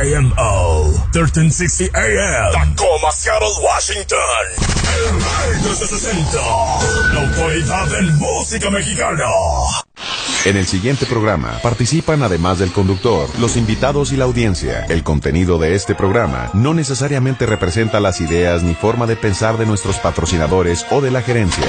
KKMO 1360 AM Tacoma, Seattle, Washington El rey de 60 La autoridad en música mexicana En el siguiente programa participan además del conductor, los invitados y la audiencia. El contenido de este programa no necesariamente representa las ideas ni forma de pensar de nuestros patrocinadores o de la gerencia.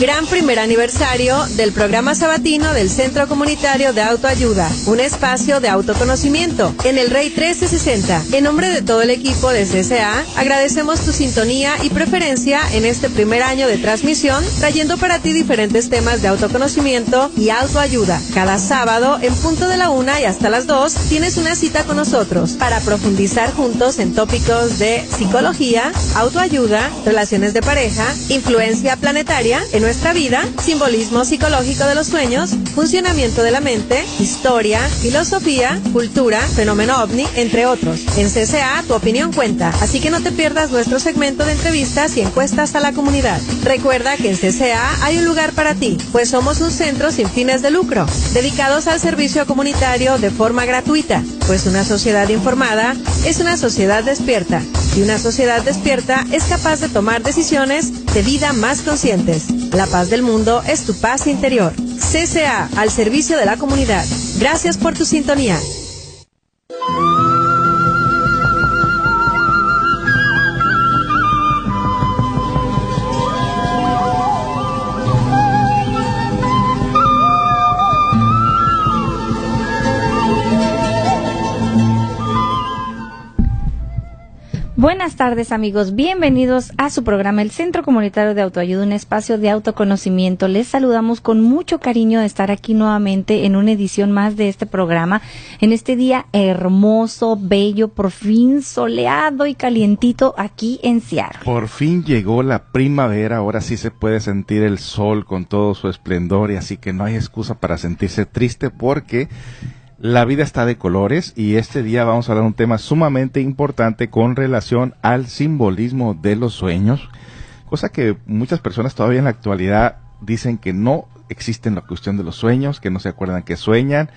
Gran primer aniversario del programa sabatino del Centro Comunitario de Autoayuda, un espacio de autoconocimiento en el Rey 1360. En nombre de todo el equipo de CCA, agradecemos tu sintonía y preferencia en este primer año de transmisión, trayendo para ti diferentes temas de autoconocimiento y autoayuda. Cada sábado, en punto de la una y hasta las dos, tienes una cita con nosotros para profundizar juntos en tópicos de psicología, autoayuda, relaciones de pareja, influencia planetaria en nuestra vida, simbolismo psicológico de los sueños, funcionamiento de la mente, historia, filosofía, cultura, fenómeno ovni, entre otros. En CCA tu opinión cuenta, así que no te pierdas nuestro segmento de entrevistas y encuestas a la comunidad. Recuerda que en CCA hay un lugar para ti, pues somos un centro sin fines de lucro, dedicados al servicio comunitario de forma gratuita, pues una sociedad informada es una sociedad despierta y una sociedad despierta es capaz de tomar decisiones de vida más conscientes. La paz del mundo es tu paz interior. CCA, al servicio de la comunidad. Gracias por tu sintonía. Buenas tardes amigos, bienvenidos a su programa El Centro Comunitario de Autoayuda, un espacio de autoconocimiento. Les saludamos con mucho cariño de estar aquí nuevamente en una edición más de este programa, en este día hermoso, bello, por fin soleado y calientito aquí en Seattle. Por fin llegó la primavera, ahora sí se puede sentir el sol con todo su esplendor y así que no hay excusa para sentirse triste porque la vida está de colores y este día vamos a hablar de un tema sumamente importante con relación al simbolismo de los sueños, cosa que muchas personas todavía en la actualidad dicen que no existe la cuestión de los sueños, que no se acuerdan que sueñan,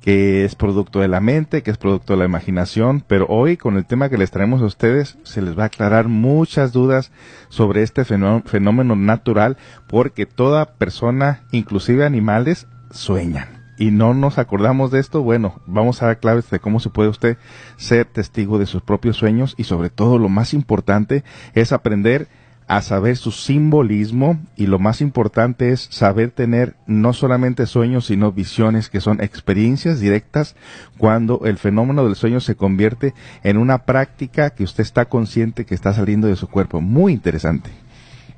que es producto de la mente, que es producto de la imaginación, pero hoy con el tema que les traemos a ustedes se les va a aclarar muchas dudas sobre este fenómeno natural porque toda persona, inclusive animales, sueñan y no nos acordamos de esto, bueno, vamos a dar claves de cómo se puede usted ser testigo de sus propios sueños y sobre todo lo más importante es aprender a saber su simbolismo y lo más importante es saber tener no solamente sueños sino visiones que son experiencias directas cuando el fenómeno del sueño se convierte en una práctica que usted está consciente que está saliendo de su cuerpo. Muy interesante.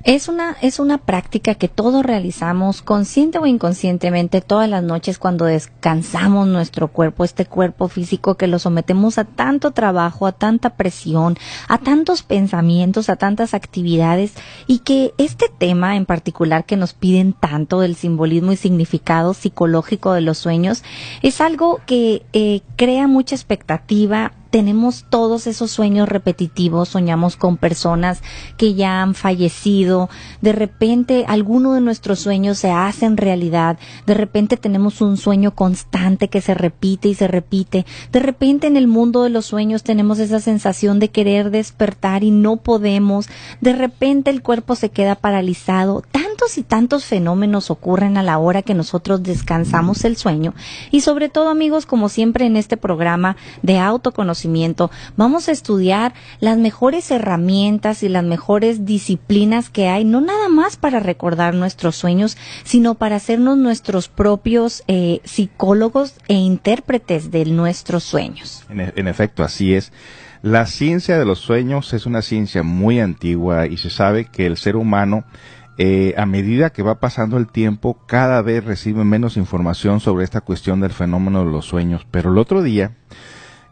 Es una, es una práctica que todos realizamos consciente o inconscientemente todas las noches cuando descansamos nuestro cuerpo, este cuerpo físico que lo sometemos a tanto trabajo, a tanta presión, a tantos pensamientos, a tantas actividades y que este tema en particular que nos piden tanto del simbolismo y significado psicológico de los sueños es algo que eh, crea mucha expectativa tenemos todos esos sueños repetitivos, soñamos con personas que ya han fallecido, de repente alguno de nuestros sueños se hacen realidad, de repente tenemos un sueño constante que se repite y se repite, de repente en el mundo de los sueños tenemos esa sensación de querer despertar y no podemos, de repente el cuerpo se queda paralizado, tantos y tantos fenómenos ocurren a la hora que nosotros descansamos el sueño y sobre todo amigos como siempre en este programa de autoconocimiento vamos a estudiar las mejores herramientas y las mejores disciplinas que hay, no nada más para recordar nuestros sueños, sino para hacernos nuestros propios eh, psicólogos e intérpretes de nuestros sueños. En, e, en efecto, así es. La ciencia de los sueños es una ciencia muy antigua y se sabe que el ser humano eh, a medida que va pasando el tiempo, cada vez recibe menos información sobre esta cuestión del fenómeno de los sueños. Pero el otro día,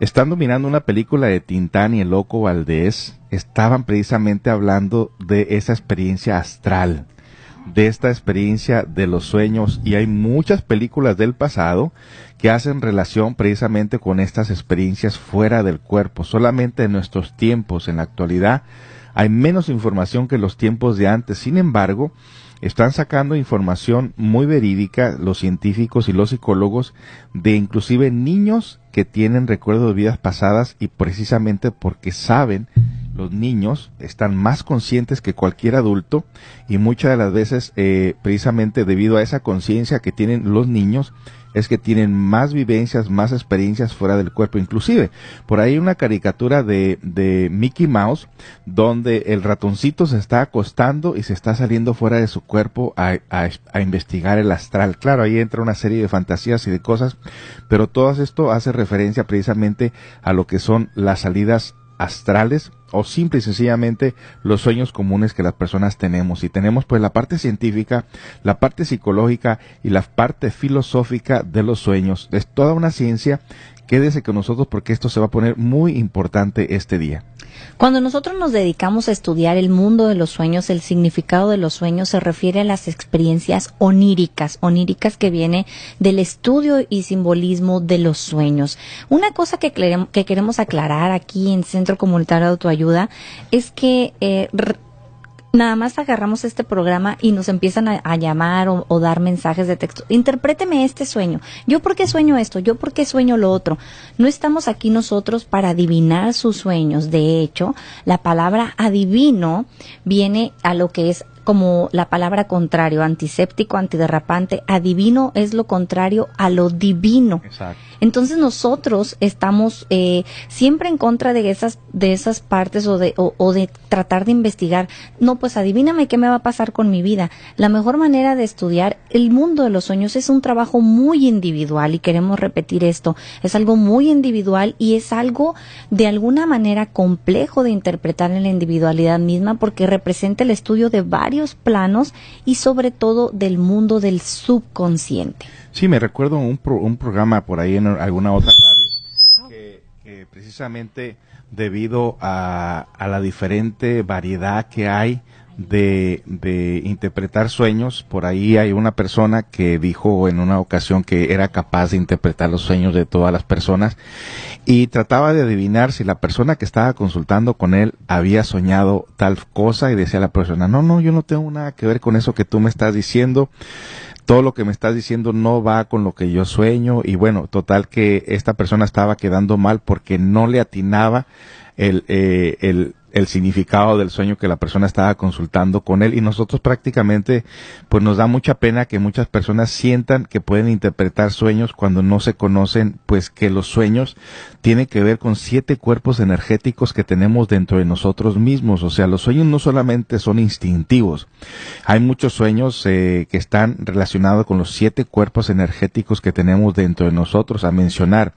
Estando mirando una película de Tintán y el Loco Valdés, estaban precisamente hablando de esa experiencia astral, de esta experiencia de los sueños, y hay muchas películas del pasado que hacen relación precisamente con estas experiencias fuera del cuerpo. Solamente en nuestros tiempos, en la actualidad, hay menos información que los tiempos de antes. Sin embargo, están sacando información muy verídica los científicos y los psicólogos de inclusive niños que tienen recuerdos de vidas pasadas y precisamente porque saben los niños están más conscientes que cualquier adulto y muchas de las veces eh, precisamente debido a esa conciencia que tienen los niños es que tienen más vivencias, más experiencias fuera del cuerpo. Inclusive, por ahí hay una caricatura de, de Mickey Mouse donde el ratoncito se está acostando y se está saliendo fuera de su cuerpo a, a, investigar el astral. Claro, ahí entra una serie de fantasías y de cosas, pero todo esto hace referencia precisamente a lo que son las salidas astrales o simple y sencillamente los sueños comunes que las personas tenemos. Y tenemos pues la parte científica, la parte psicológica y la parte filosófica de los sueños. Es toda una ciencia. Quédese con nosotros porque esto se va a poner muy importante este día. Cuando nosotros nos dedicamos a estudiar el mundo de los sueños, el significado de los sueños se refiere a las experiencias oníricas, oníricas que viene del estudio y simbolismo de los sueños. Una cosa que, que queremos aclarar aquí en Centro Comunitario de Autoayuda es que eh, nada más agarramos este programa y nos empiezan a, llamar o, dar mensajes de texto. Interpréteme este sueño. Yo por qué sueño esto, yo por qué sueño lo otro. No estamos aquí nosotros para adivinar sus sueños. De hecho, la palabra adivino viene a lo que es como la palabra contrario, antiséptico, antiderrapante. Adivino es lo contrario a lo divino. Exacto. Entonces nosotros estamos eh, siempre en contra de esas, de esas partes o de, o, de tratar de investigar. No, pues adivíname qué me va a pasar con mi vida. La mejor manera de estudiar el mundo de los sueños es un trabajo muy individual y queremos repetir esto. Es algo muy individual y es algo de alguna manera complejo de interpretar en la individualidad misma porque representa el estudio de varios planos y sobre todo del mundo del subconsciente. Sí, me recuerdo un, un programa por ahí en alguna otra radio que, precisamente debido a, la diferente variedad que hay de, de, interpretar sueños. Por ahí hay una persona que dijo en una ocasión que era capaz de interpretar los sueños de todas las personas y trataba de adivinar si la persona que estaba consultando con él había soñado tal cosa y decía la persona, no, no, yo no tengo nada que ver con eso que tú me estás diciendo todo lo que me estás diciendo no va con lo que yo sueño. Y bueno, total que esta persona estaba quedando mal porque no le atinaba el, eh, el, el significado del sueño que la persona estaba consultando con él. Y nosotros prácticamente pues nos da mucha pena que muchas personas sientan que pueden interpretar sueños cuando no se conocen pues que los sueños tienen que ver con siete cuerpos energéticos que tenemos dentro de nosotros mismos. O sea los sueños no solamente son instintivos. Hay muchos sueños eh, que están relacionados con los siete cuerpos energéticos que tenemos dentro de nosotros. A mencionar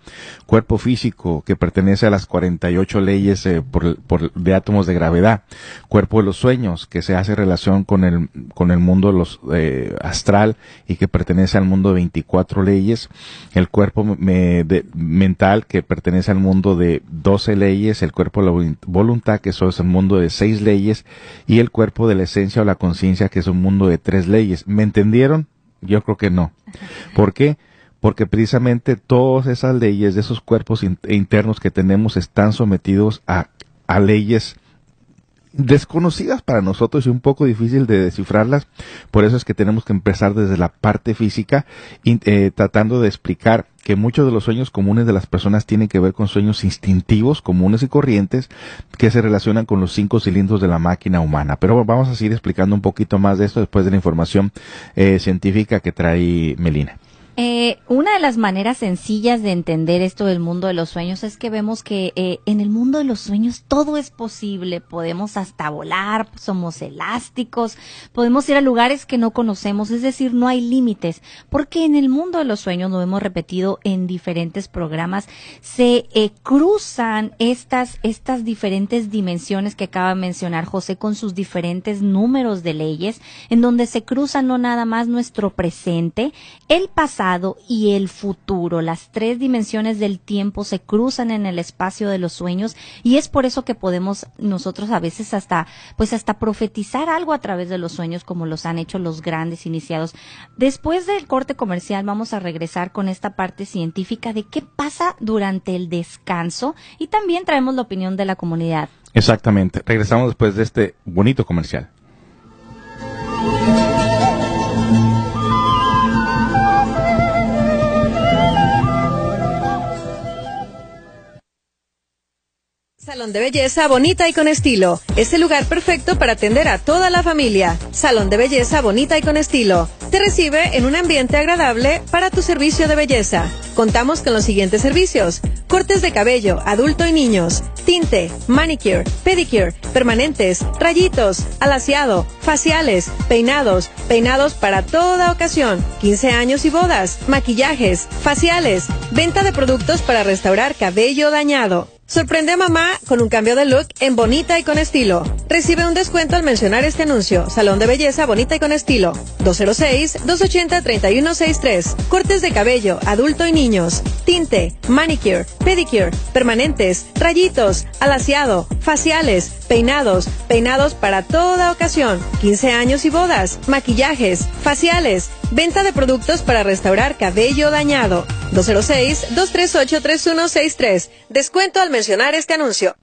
cuerpo físico que pertenece a las 48 leyes eh, por, por, de de gravedad, cuerpo de los sueños, que se hace relación con el, con el mundo los, eh, astral y que pertenece al mundo de 24 leyes, el cuerpo mental que pertenece al mundo de 12 leyes, el cuerpo de la voluntad que eso es el mundo de 6 leyes y el cuerpo de la esencia o la conciencia que es un mundo de 3 leyes. ¿Me entendieron? Yo creo que no. ¿Por qué? porque precisamente todas esas leyes de esos cuerpos internos que tenemos están sometidos a a leyes desconocidas para nosotros y un poco difícil de descifrarlas. Por eso es que tenemos que empezar desde la parte física, eh, tratando de explicar que muchos de los sueños comunes de las personas tienen que ver con sueños instintivos, comunes y corrientes, que se relacionan con los cinco cilindros de la máquina humana. Pero vamos a seguir explicando un poquito más de esto después de la información eh, científica que trae Melina. Eh, una de las maneras sencillas de entender esto del mundo de los sueños es que vemos que eh, en el mundo de los sueños todo es posible. Podemos hasta volar, somos elásticos, podemos ir a lugares que no conocemos, es decir, no hay límites. Porque en el mundo de los sueños, lo hemos repetido en diferentes programas, se eh, cruzan estas, estas diferentes dimensiones que acaba de mencionar José con sus diferentes números de leyes, en donde se cruzan no nada más nuestro presente, el y el futuro. Las tres dimensiones del tiempo se cruzan en el espacio de los sueños y es por eso que podemos nosotros a veces hasta, pues hasta profetizar algo a través de los sueños como los han hecho los grandes iniciados. Después del corte comercial vamos a regresar con esta parte científica de qué pasa durante el descanso y también traemos la opinión de la comunidad. Exactamente. Regresamos después de este bonito comercial. Salón de belleza bonita y con estilo. Es el lugar perfecto para atender a toda la familia. Salón de belleza bonita y con estilo. Te recibe en un ambiente agradable para tu servicio de belleza. Contamos con los siguientes servicios. Cortes de cabello, adulto y niños. Tinte, manicure, pedicure, permanentes, rayitos, alaciado, faciales, peinados, peinados para toda ocasión. 15 años y bodas, maquillajes, faciales, venta de productos para restaurar cabello dañado. Sorprende a mamá con un cambio de look en bonita y con estilo. Recibe un descuento al mencionar este anuncio. Salón de belleza bonita y con estilo. 206-280-3163. Cortes de cabello, adulto y niños. Tinte, manicure, pedicure, permanentes, rayitos, alaciado, faciales, peinados, peinados para toda ocasión. 15 años y bodas, maquillajes, faciales, venta de productos para restaurar cabello dañado. 206-238-3163. Descuento al mencionar este anuncio.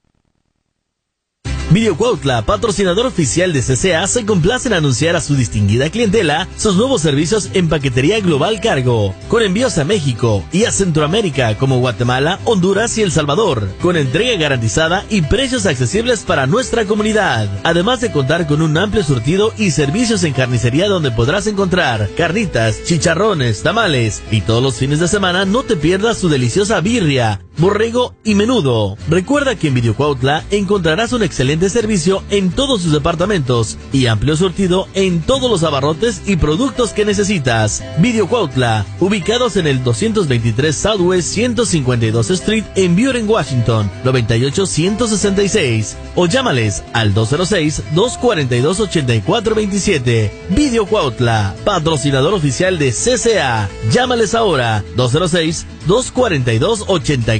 Video Cuautla, patrocinador oficial de CCA, se complace en anunciar a su distinguida clientela sus nuevos servicios en paquetería global cargo, con envíos a México y a Centroamérica como Guatemala, Honduras y El Salvador, con entrega garantizada y precios accesibles para nuestra comunidad. Además de contar con un amplio surtido y servicios en carnicería donde podrás encontrar carnitas, chicharrones, tamales y todos los fines de semana no te pierdas su deliciosa birria, borrego y menudo. Recuerda que en Video Cuautla encontrarás un excelente servicio en todos sus departamentos y amplio surtido en todos los abarrotes y productos que necesitas. Video Cuautla, ubicados en el 223 Southwest 152 Street en Buren, Washington, 98166 o llámales al 206-242-8427. Video Cuautla, patrocinador oficial de CCA. Llámales ahora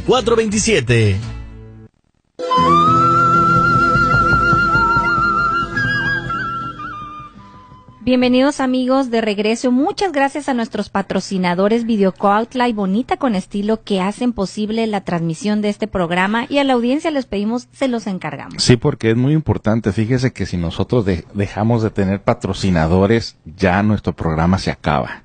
206-242-8427. Bienvenidos amigos de regreso. Muchas gracias a nuestros patrocinadores Videocoautla y Bonita con Estilo que hacen posible la transmisión de este programa y a la audiencia les pedimos se los encargamos. Sí, porque es muy importante. Fíjese que si nosotros dejamos de tener patrocinadores, ya nuestro programa se acaba.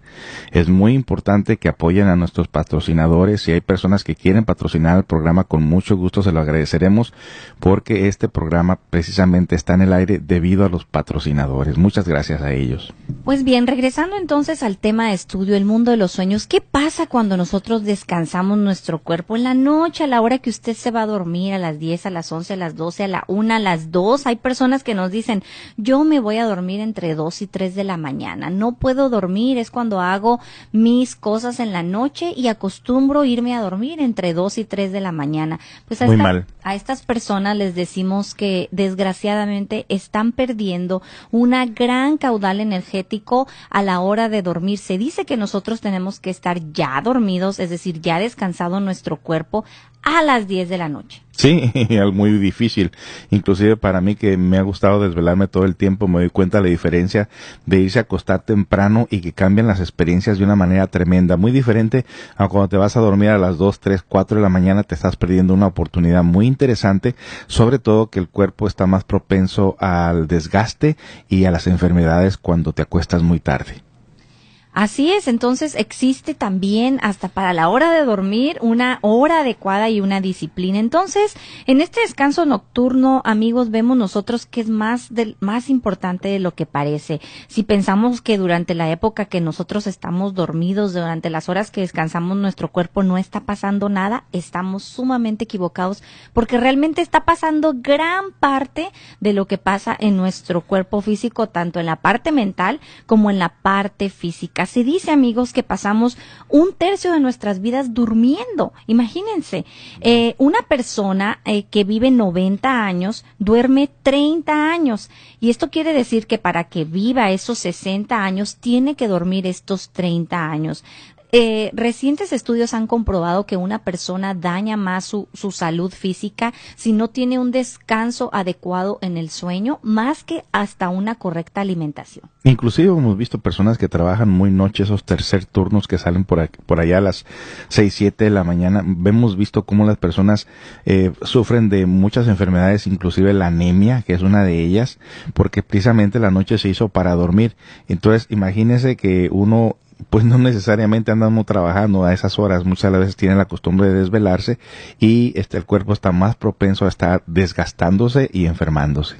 Es muy importante que apoyen a nuestros patrocinadores. Si hay personas que quieren patrocinar el programa, con mucho gusto se lo agradeceremos porque este programa precisamente está en el aire debido a los patrocinadores. Muchas gracias a ellos. Pues bien, regresando entonces al tema de estudio, el mundo de los sueños, ¿qué pasa cuando nosotros descansamos nuestro cuerpo en la noche, a la hora que usted se va a dormir, a las 10, a las 11, a las 12, a la 1, a las 2? Hay personas que nos dicen, yo me voy a dormir entre 2 y 3 de la mañana, no puedo dormir, es cuando hago mis cosas en la noche y acostumbro irme a dormir entre 2 y 3 de la mañana. Pues a, a estas personas les decimos que desgraciadamente están perdiendo una gran caudal energético a la hora de dormir. Se dice que nosotros tenemos que estar ya dormidos, es decir, ya descansado nuestro cuerpo a las 10 de la noche. Sí, muy difícil. Inclusive para mí que me ha gustado desvelarme todo el tiempo, me doy cuenta de la diferencia de irse a acostar temprano y que cambian las experiencias de una manera tremenda. Muy diferente a cuando te vas a dormir a las 2, 3, 4 de la mañana, te estás perdiendo una oportunidad muy interesante, sobre todo que el cuerpo está más propenso al desgaste y a las enfermedades cuando te acuestas muy tarde. Así es, entonces existe también hasta para la hora de dormir una hora adecuada y una disciplina. Entonces, en este descanso nocturno, amigos, vemos nosotros que es más del, más importante de lo que parece. Si pensamos que durante la época que nosotros estamos dormidos, durante las horas que descansamos nuestro cuerpo no está pasando nada, estamos sumamente equivocados porque realmente está pasando gran parte de lo que pasa en nuestro cuerpo físico, tanto en la parte mental como en la parte física se dice, amigos, que pasamos un tercio de nuestras vidas durmiendo. Imagínense, eh, una persona eh, que vive 90 años duerme 30 años. Y esto quiere decir que para que viva esos 60 años tiene que dormir estos 30 años. Eh, recientes estudios han comprobado que una persona daña más su, salud física si no tiene un descanso adecuado en el sueño, más que hasta una correcta alimentación. Inclusive hemos visto personas que trabajan muy noche, esos tercer turnos que salen por, allá a las 6, 7 de la mañana. Hemos visto cómo las personas eh, sufren de muchas enfermedades, inclusive la anemia, que es una de ellas, porque precisamente la noche se hizo para dormir. Entonces, imagínese que uno pues no necesariamente andamos trabajando a esas horas, muchas veces tienen la costumbre de desvelarse y este el cuerpo está más propenso a estar desgastándose y enfermándose.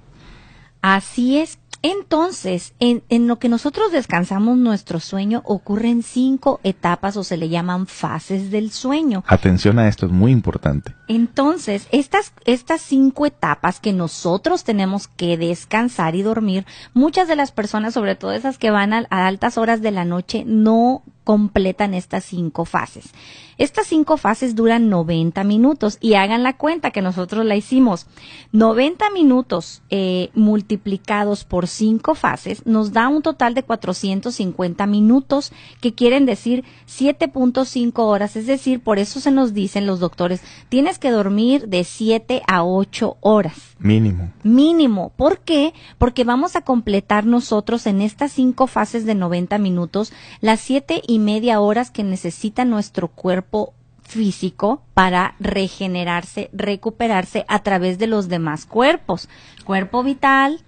Así es. Entonces, en, en, lo que nosotros descansamos nuestro sueño ocurren cinco etapas o se le llaman fases del sueño. Atención a esto, es muy importante. Entonces, estas, estas cinco etapas que nosotros tenemos que descansar y dormir, muchas de las personas, sobre todo esas que van a, a altas horas de la noche, no completan estas cinco fases. Estas cinco fases duran 90 minutos y hagan la cuenta que nosotros la hicimos. 90 minutos eh, multiplicados por cinco fases nos da un total de 450 minutos que quieren decir 7.5 horas. Es decir, por eso se nos dicen los doctores, tienes que dormir de 7 a 8 horas. Mínimo. Mínimo. ¿Por qué? Porque vamos a completar nosotros en estas cinco fases de 90 minutos las siete y media horas que necesita nuestro cuerpo físico para regenerarse, recuperarse a través de los demás cuerpos. Cuerpo vital.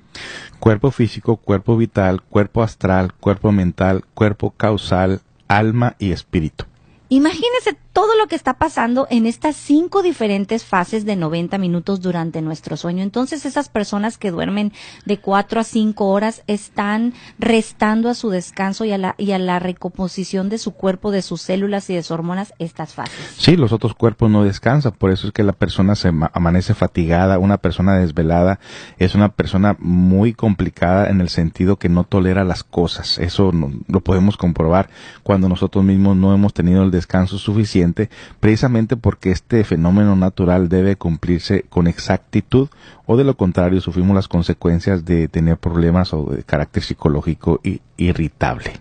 Cuerpo físico, cuerpo vital, cuerpo astral, cuerpo mental, cuerpo causal, alma y espíritu. Imagínese todo lo que está pasando en estas cinco diferentes fases de 90 minutos durante nuestro sueño. Entonces, esas personas que duermen de cuatro a cinco horas están restando a su descanso y a la, y a la recomposición de su cuerpo, de sus células y de sus hormonas estas fases. Sí, los otros cuerpos no descansan. Por eso es que la persona se amanece fatigada. Una persona desvelada es una persona muy complicada en el sentido que no tolera las cosas. Eso no, lo podemos comprobar cuando nosotros mismos no hemos tenido el descanso suficiente precisamente porque este fenómeno natural debe cumplirse con exactitud o de lo contrario sufrimos las consecuencias de tener problemas o de carácter psicológico irritable.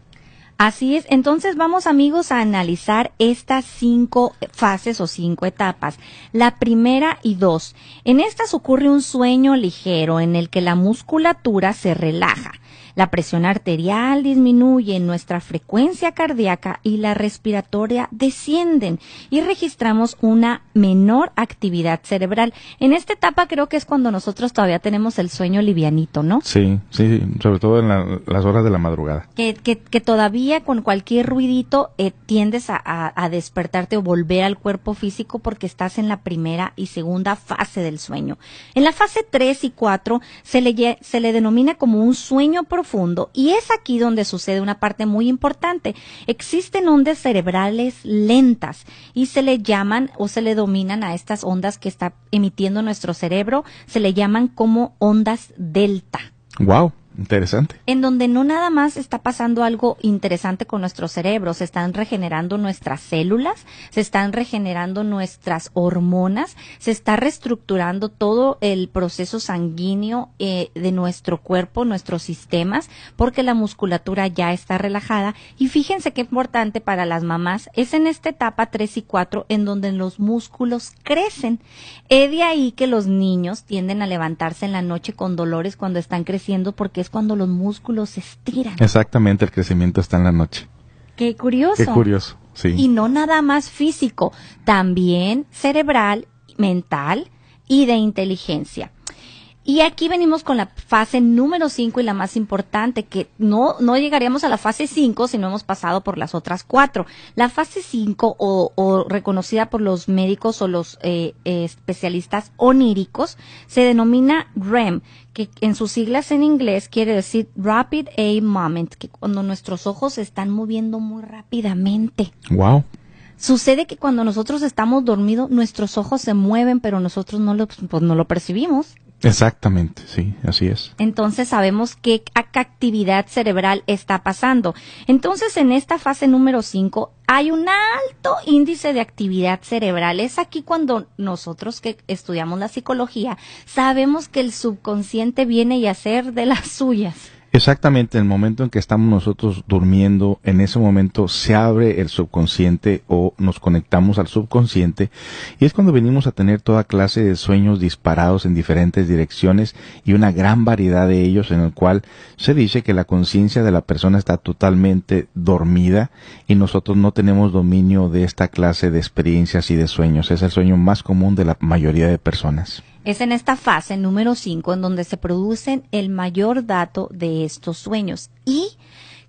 Así es, entonces vamos amigos a analizar estas cinco fases o cinco etapas. La primera y dos. En estas ocurre un sueño ligero en el que la musculatura se relaja la presión arterial disminuye, nuestra frecuencia cardíaca y la respiratoria descienden y registramos una menor actividad cerebral. En esta etapa creo que es cuando nosotros todavía tenemos el sueño livianito, ¿no? Sí, sí, sobre todo en las horas de la madrugada. Que, que, que todavía con cualquier ruidito eh, tiendes a, a, a despertarte o volver al cuerpo físico porque estás en la primera y segunda fase del sueño. En la fase 3 y 4 se le, se le denomina como un sueño profundo profundo y es aquí donde sucede una parte muy importante. Existen ondas cerebrales lentas y se le llaman o se le dominan a estas ondas que está emitiendo nuestro cerebro, se le llaman como ondas delta. Wow. Interesante. En donde no nada más está pasando algo interesante con nuestro cerebro, se están regenerando nuestras células, se están regenerando nuestras hormonas, se está reestructurando todo el proceso sanguíneo eh, de nuestro cuerpo, nuestros sistemas, porque la musculatura ya está relajada. Y fíjense qué importante para las mamás es en esta etapa 3 y 4 en donde los músculos crecen. Es de ahí que los niños tienden a levantarse en la noche con dolores cuando están creciendo porque es cuando los músculos se estiran. Exactamente, el crecimiento está en la noche. Qué curioso. Qué curioso, sí. Y no nada más físico, también cerebral, mental y de inteligencia. Y aquí venimos con la fase número 5 y la más importante, que no, no llegaríamos a la fase 5 si no hemos pasado por las otras cuatro. La fase 5, o, o, reconocida por los médicos o los eh, eh, especialistas oníricos, se denomina REM, que en sus siglas en inglés quiere decir Rapid Eye Moment, que cuando nuestros ojos se están moviendo muy rápidamente. Wow. Sucede que cuando nosotros estamos dormidos, nuestros ojos se mueven, pero nosotros no lo, pues, no lo percibimos. Exactamente, sí, así es. Entonces sabemos qué actividad cerebral está pasando. Entonces en esta fase número 5 hay un alto índice de actividad cerebral. Es aquí cuando nosotros que estudiamos la psicología sabemos que el subconsciente viene y hacer de las suyas. Exactamente, en el momento en que estamos nosotros durmiendo, en ese momento se abre el subconsciente o nos conectamos al subconsciente y es cuando venimos a tener toda clase de sueños disparados en diferentes direcciones y una gran variedad de ellos en el cual se dice que la conciencia de la persona está totalmente dormida y nosotros no tenemos dominio de esta clase de experiencias y de sueños. Es el sueño más común de la mayoría de personas. Es en esta fase número 5 en donde se producen el mayor dato de estos sueños y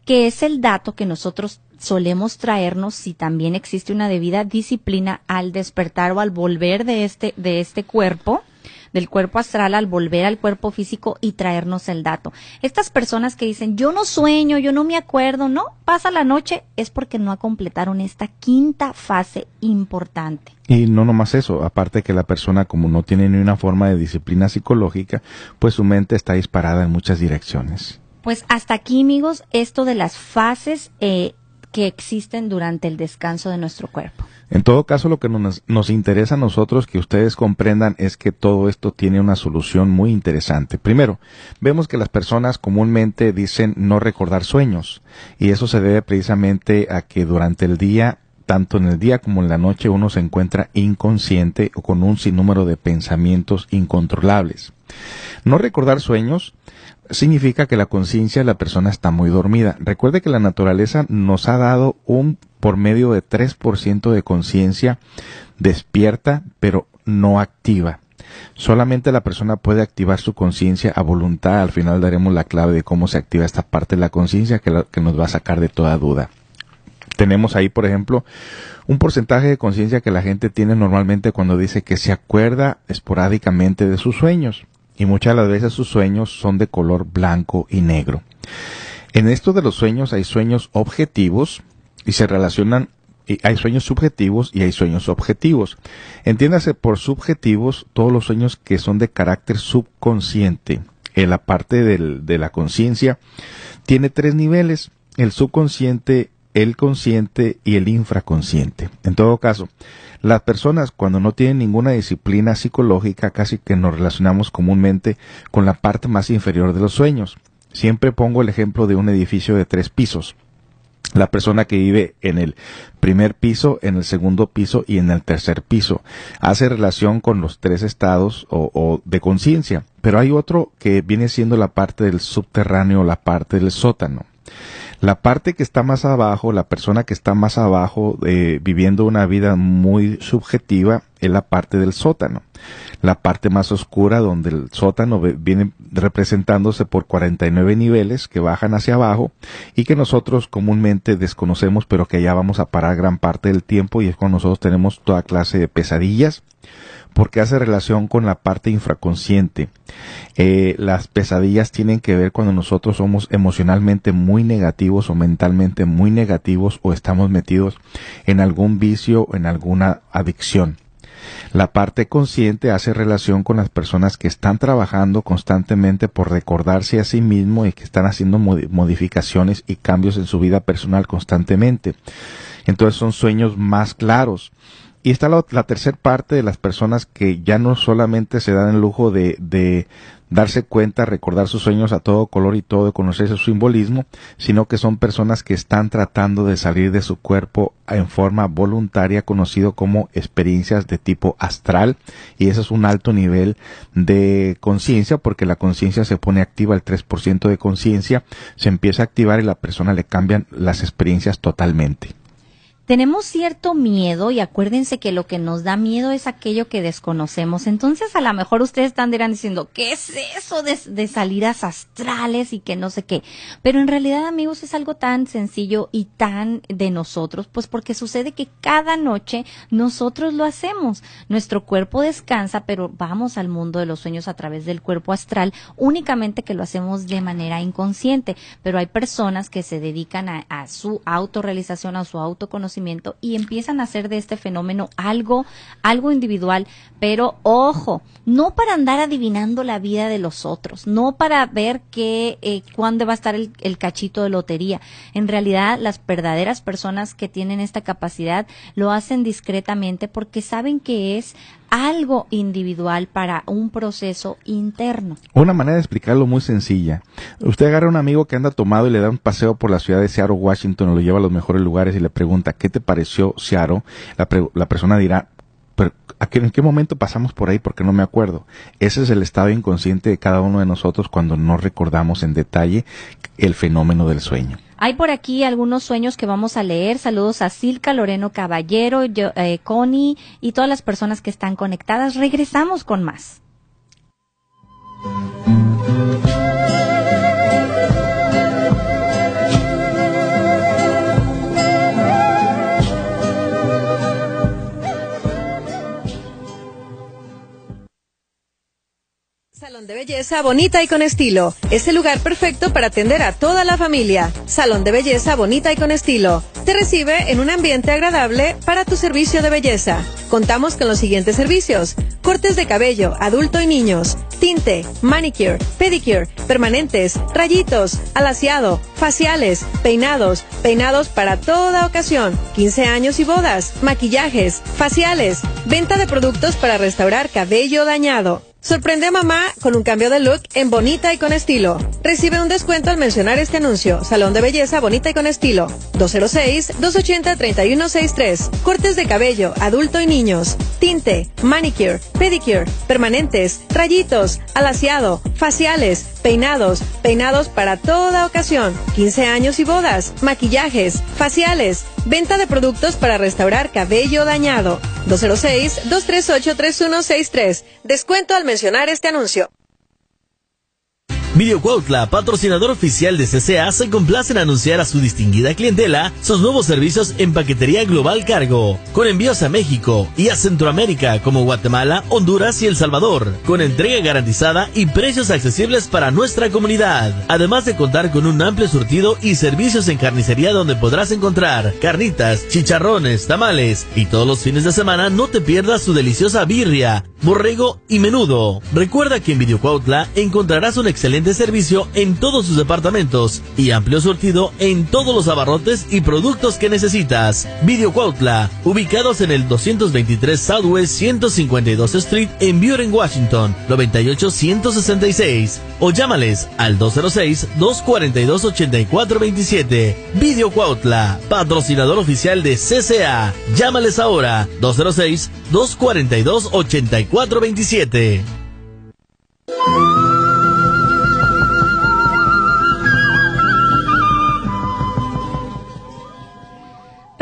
que es el dato que nosotros solemos traernos si también existe una debida disciplina al despertar o al volver de este, de este cuerpo del cuerpo astral al volver al cuerpo físico y traernos el dato. Estas personas que dicen, yo no sueño, yo no me acuerdo, no, pasa la noche, es porque no completaron esta quinta fase importante. Y no nomás eso, aparte que la persona como no tiene ni una forma de disciplina psicológica, pues su mente está disparada en muchas direcciones. Pues hasta aquí, amigos, esto de las fases eh, que existen durante el descanso de nuestro cuerpo. En todo caso, lo que nos, nos, interesa a nosotros que ustedes comprendan es que todo esto tiene una solución muy interesante. Primero, vemos que las personas comúnmente dicen no recordar sueños y eso se debe precisamente a que durante el día tanto en el día como en la noche uno se encuentra inconsciente o con un sinnúmero de pensamientos incontrolables. No recordar sueños significa que la conciencia de la persona está muy dormida. Recuerde que la naturaleza nos ha dado un por medio de 3% de conciencia despierta, pero no activa. Solamente la persona puede activar su conciencia a voluntad. Al final daremos la clave de cómo se activa esta parte de la conciencia que, que nos va a sacar de toda duda. Tenemos ahí, por ejemplo, un porcentaje de conciencia que la gente tiene normalmente cuando dice que se acuerda esporádicamente de sus sueños y muchas de las veces sus sueños son de color blanco y negro. En esto de los sueños hay sueños objetivos y se relacionan hay sueños subjetivos y hay sueños objetivos. Entiéndase por subjetivos todos los sueños que son de carácter subconsciente. En la parte del, de la conciencia tiene tres niveles. El subconsciente, el consciente y el infraconsciente. En todo caso, las personas cuando no tienen ninguna disciplina psicológica casi que nos relacionamos comúnmente con la parte más inferior de los sueños. Siempre pongo el ejemplo de un edificio de tres pisos. La persona que vive en el primer piso, en el segundo piso y en el tercer piso hace relación con los tres estados o, o de conciencia. Pero hay otro que viene siendo la parte del subterráneo, la parte del sótano. La parte que está más abajo, la persona que está más abajo eh, viviendo una vida muy subjetiva, es la parte del sótano. La parte más oscura donde el sótano viene representándose por 49 niveles que bajan hacia abajo y que nosotros comúnmente desconocemos pero que allá vamos a parar gran parte del tiempo y es cuando nosotros tenemos toda clase de pesadillas porque hace relación con la parte infraconsciente. Eh, las pesadillas tienen que ver cuando nosotros somos emocionalmente muy negativos o mentalmente muy negativos o estamos metidos en algún vicio o en alguna adicción. La parte consciente hace relación con las personas que están trabajando constantemente por recordarse a sí mismo y que están haciendo modificaciones y cambios en su vida personal constantemente. Entonces son sueños más claros. Y está la, tercera parte de las personas que ya no solamente se dan el lujo de, de, darse cuenta, recordar sus sueños a todo color y todo, conocer su simbolismo, sino que son personas que están tratando de salir de su cuerpo en forma voluntaria, conocido como experiencias de tipo astral, y eso es un alto nivel de conciencia, porque la conciencia se pone activa, el 3% de conciencia se empieza a activar y la persona le cambian las experiencias totalmente tenemos cierto miedo y acuérdense que lo que nos da miedo es aquello que desconocemos. Entonces a lo mejor ustedes están diciendo, ¿qué es eso de, de, salidas astrales y que no sé qué? Pero en realidad amigos es algo tan sencillo y tan de nosotros, pues porque sucede que cada noche nosotros lo hacemos. Nuestro cuerpo descansa, pero vamos al mundo de los sueños a través del cuerpo astral, únicamente que lo hacemos de manera inconsciente. Pero hay personas que se dedican a, a su autorrealización, a su autoconocimiento, y empiezan a hacer de este fenómeno algo, algo individual, pero ojo, no para andar adivinando la vida de los otros, no para ver qué, eh, cuándo va a estar el cachito de lotería. En realidad, las verdaderas personas que tienen esta capacidad lo hacen discretamente porque saben que es algo individual para un proceso interno. Una manera de explicarlo muy sencilla. Usted agarra a un amigo que anda tomado y le da un paseo por la ciudad de Seattle, Washington, lo lleva a los mejores lugares y le pregunta, ¿qué te pareció Seattle? La, la persona dirá, pero ¿en qué momento pasamos por ahí? Porque no me acuerdo. Ese es el estado inconsciente de cada uno de nosotros cuando no recordamos en detalle el fenómeno del sueño. Hay por aquí algunos sueños que vamos a leer. Saludos a Silca, Loreno Caballero, eh, Connie y todas las personas que están conectadas. Regresamos con más. Belleza bonita y con estilo. Es el lugar perfecto para atender a toda la familia. Salón de belleza bonita y con estilo. Te recibe en un ambiente agradable para tu servicio de belleza. Contamos con los siguientes servicios. Cortes de cabello, adulto y niños. Tinte, manicure, pedicure, permanentes, rayitos, alaciado, faciales, peinados, peinados para toda ocasión, 15 años y bodas, maquillajes, faciales, venta de productos para restaurar cabello dañado. Sorprende a mamá con un cambio de look en bonita y con estilo. Recibe un descuento al mencionar este anuncio. Salón de belleza bonita y con estilo. 206-280-3163. Cortes de cabello, adulto y niños. Tinte, manicure, pedicure, permanentes, rayitos, alaciado, faciales, peinados, peinados para toda ocasión. 15 años y bodas, maquillajes, faciales, venta de productos para restaurar cabello dañado. 206-238-3163. Descuento al mencionar este anuncio. Video Cuautla, patrocinador oficial de CCA, se complace en anunciar a su distinguida clientela sus nuevos servicios en paquetería global cargo, con envíos a México y a Centroamérica como Guatemala, Honduras y El Salvador, con entrega garantizada y precios accesibles para nuestra comunidad. Además de contar con un amplio surtido y servicios en carnicería donde podrás encontrar carnitas, chicharrones, tamales y todos los fines de semana no te pierdas su deliciosa birria, borrego y menudo. Recuerda que en Video Cuautla encontrarás un excelente de servicio en todos sus departamentos y amplio surtido en todos los abarrotes y productos que necesitas. Video Cuautla, ubicados en el 223 Southwest 152 Street en Buren, Washington, 98166 o llámales al 206-242-8427. Video Cuautla, patrocinador oficial de CCA. Llámales ahora 206-242-8427.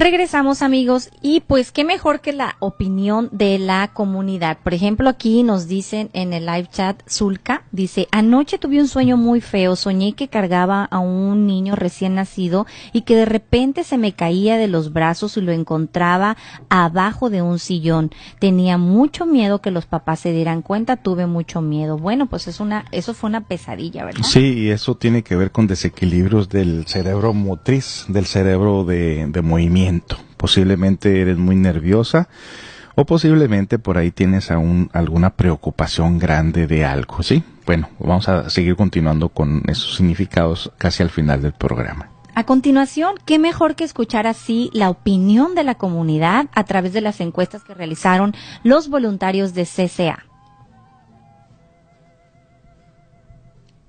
Regresamos amigos y pues qué mejor que la opinión de la comunidad. Por ejemplo, aquí nos dicen en el live chat Zulka, dice, anoche tuve un sueño muy feo, soñé que cargaba a un niño recién nacido y que de repente se me caía de los brazos y lo encontraba abajo de un sillón. Tenía mucho miedo que los papás se dieran cuenta, tuve mucho miedo. Bueno, pues es una, eso fue una pesadilla, ¿verdad? Sí, y eso tiene que ver con desequilibrios del cerebro motriz, del cerebro de, de movimiento Posiblemente eres muy nerviosa o posiblemente por ahí tienes aún alguna preocupación grande de algo, ¿sí? Bueno, vamos a seguir continuando con esos significados casi al final del programa. A continuación, qué mejor que escuchar así la opinión de la comunidad a través de las encuestas que realizaron los voluntarios de CCA.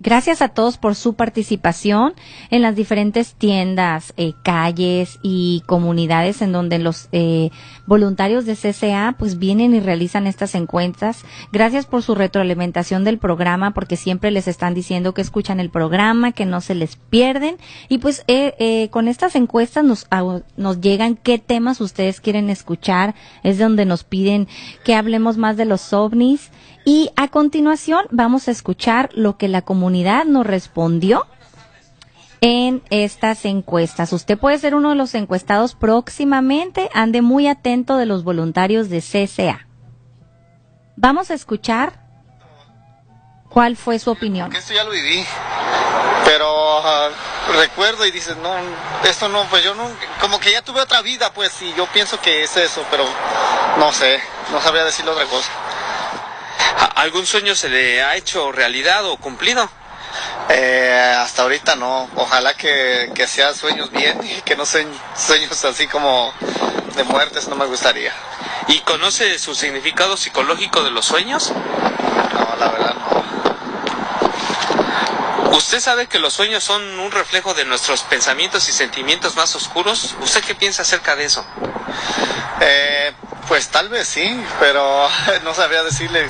Gracias a todos por su participación en las diferentes tiendas, eh, calles y comunidades en donde los eh, voluntarios de CCA pues vienen y realizan estas encuestas. Gracias por su retroalimentación del programa porque siempre les están diciendo que escuchan el programa, que no se les pierden y pues eh, con estas encuestas nos, nos llegan qué temas ustedes quieren escuchar. Es donde nos piden que hablemos más de los ovnis y a continuación vamos a escuchar lo que la comunidad nos respondió en estas encuestas. Usted puede ser uno de los encuestados próximamente. Ande muy atento de los voluntarios de CCA. Vamos a escuchar cuál fue su opinión. esto ya lo viví, pero recuerdo y dices, no, esto no, pues yo no, como que ya tuve otra vida, pues, y yo pienso que es eso, pero no sé, no sabría decirle otra cosa. ¿Algún sueño se le ha hecho realidad o cumplido? Eh, hasta ahorita no. Ojalá que, que sean sueños bien y que no sean sueños así como de muertes, no me gustaría. ¿Y conoce su significado psicológico de los sueños? No, la verdad no. ¿Usted sabe que los sueños son un reflejo de nuestros pensamientos y sentimientos más oscuros? ¿Usted qué piensa acerca de eso? Eh, pues tal vez sí, pero no sabría decirle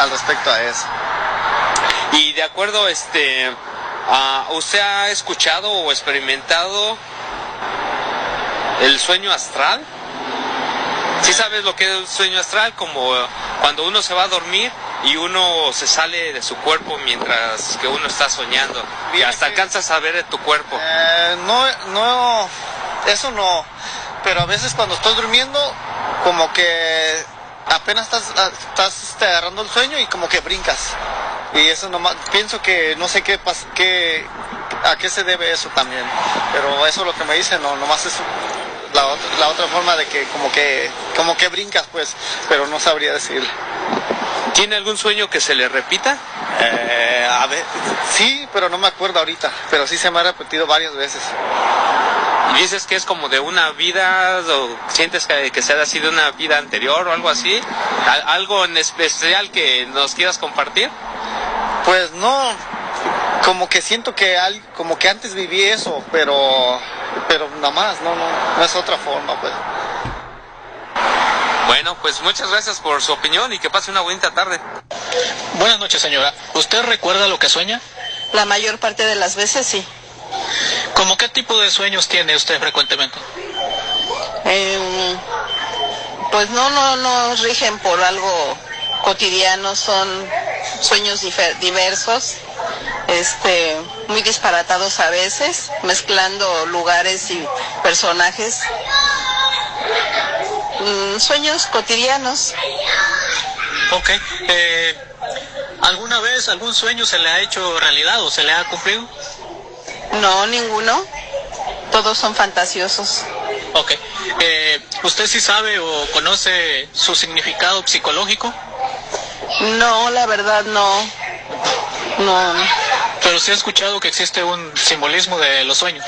al respecto a eso. Y de acuerdo, este, ¿usted ha escuchado o experimentado el sueño astral? ¿Sí sabes lo que es el sueño astral? Como cuando uno se va a dormir y uno se sale de su cuerpo mientras que uno está soñando. Y hasta alcanzas a ver tu cuerpo. Eh, no, no, eso no. Pero a veces cuando estoy durmiendo como que apenas estás, estás este, agarrando el sueño y como que brincas. Y eso nomás, pienso que no sé qué, qué a qué se debe eso también. Pero eso lo que me dicen, no, nomás es la otra, la otra forma de que como que como que brincas pues, pero no sabría decir. ¿Tiene algún sueño que se le repita? Eh, a ver, sí, pero no me acuerdo ahorita, pero sí se me ha repetido varias veces. ¿Y dices que es como de una vida o sientes que, que sea así de una vida anterior o algo así? ¿Al- ¿Algo en especial que nos quieras compartir? Pues no, como que siento que al, como que antes viví eso, pero pero nada más, no, no, no es otra forma pues. Bueno, pues muchas gracias por su opinión y que pase una bonita tarde. Buenas noches, señora. ¿Usted recuerda lo que sueña? La mayor parte de las veces sí. ¿Cómo qué tipo de sueños tiene usted frecuentemente? Em, pues no, no, no rigen por algo cotidiano, son sueños diversos, este, muy disparatados a veces, mezclando lugares y personajes. Mm, sueños cotidianos. Ok. Eh, ¿Alguna vez algún sueño se le ha hecho realidad o se le ha cumplido? No, ninguno. Todos son fantasiosos. Ok. Eh, ¿Usted sí sabe o conoce su significado psicológico? No, la verdad no. No. Pero sí ha escuchado que existe un simbolismo de los sueños.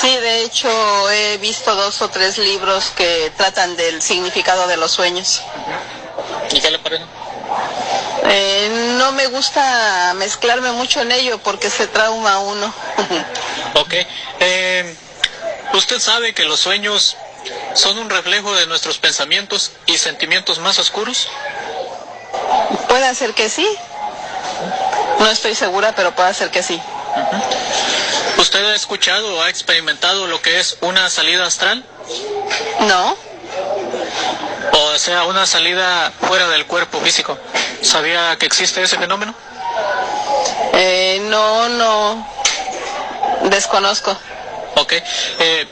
Sí, de hecho he visto dos o tres libros que tratan del significado de los sueños. ¿Y qué le parece? Eh, no me gusta mezclarme mucho en ello porque se trauma uno. Ok. Eh, ¿Usted sabe que los sueños son un reflejo de nuestros pensamientos y sentimientos más oscuros? Puede ser que sí. No estoy segura, pero puede ser que sí. ¿Usted ha escuchado o ha experimentado lo que es una salida astral? No. O sea, una salida fuera del cuerpo físico. ¿Sabía que existe ese fenómeno? Eh, no, no. Desconozco. Ok. Eh,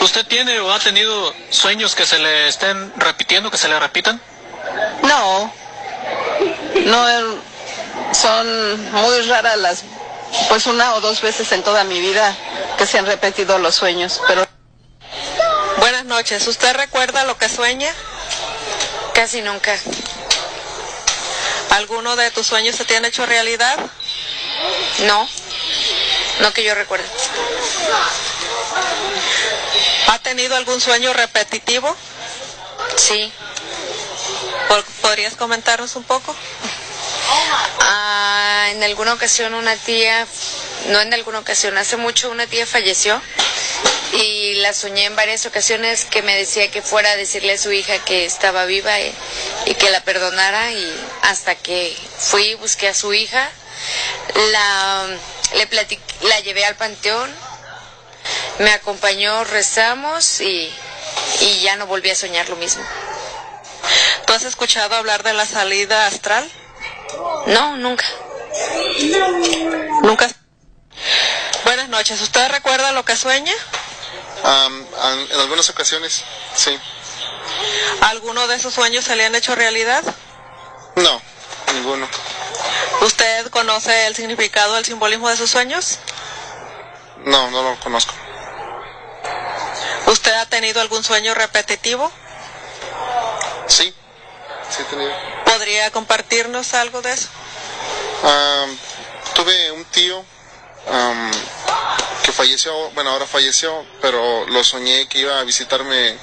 ¿Usted tiene o ha tenido sueños que se le estén repitiendo, que se le repitan? No. No, eh, son muy raras las, pues una o dos veces en toda mi vida que se han repetido los sueños, pero... Buenas noches. ¿Usted recuerda lo que sueña? Casi nunca. ¿Alguno de tus sueños se te han hecho realidad? No. No que yo recuerde. ¿Ha tenido algún sueño repetitivo? Sí. ¿Por- ¿Podrías comentarnos un poco? Ah, en alguna ocasión una tía, no en alguna ocasión, hace mucho una tía falleció y la soñé en varias ocasiones que me decía que fuera a decirle a su hija que estaba viva y, y que la perdonara y hasta que fui y busqué a su hija, la, le la llevé al panteón, me acompañó, rezamos y ya no volví a soñar lo mismo. ¿Tú has escuchado hablar de la salida astral? No, nunca. Nunca. Buenas noches. ¿Usted recuerda lo que sueña? En algunas ocasiones, sí. ¿Alguno de esos sueños se le han hecho realidad? No, ninguno. ¿Usted conoce el significado, el simbolismo de sus sueños? No, no lo conozco. ¿Usted ha tenido algún sueño repetitivo? Sí, sí he tenido. ¿Podría compartirnos algo de eso? Am, tuve un tío am, que falleció, bueno, ahora falleció, pero lo soñé que iba a visitarme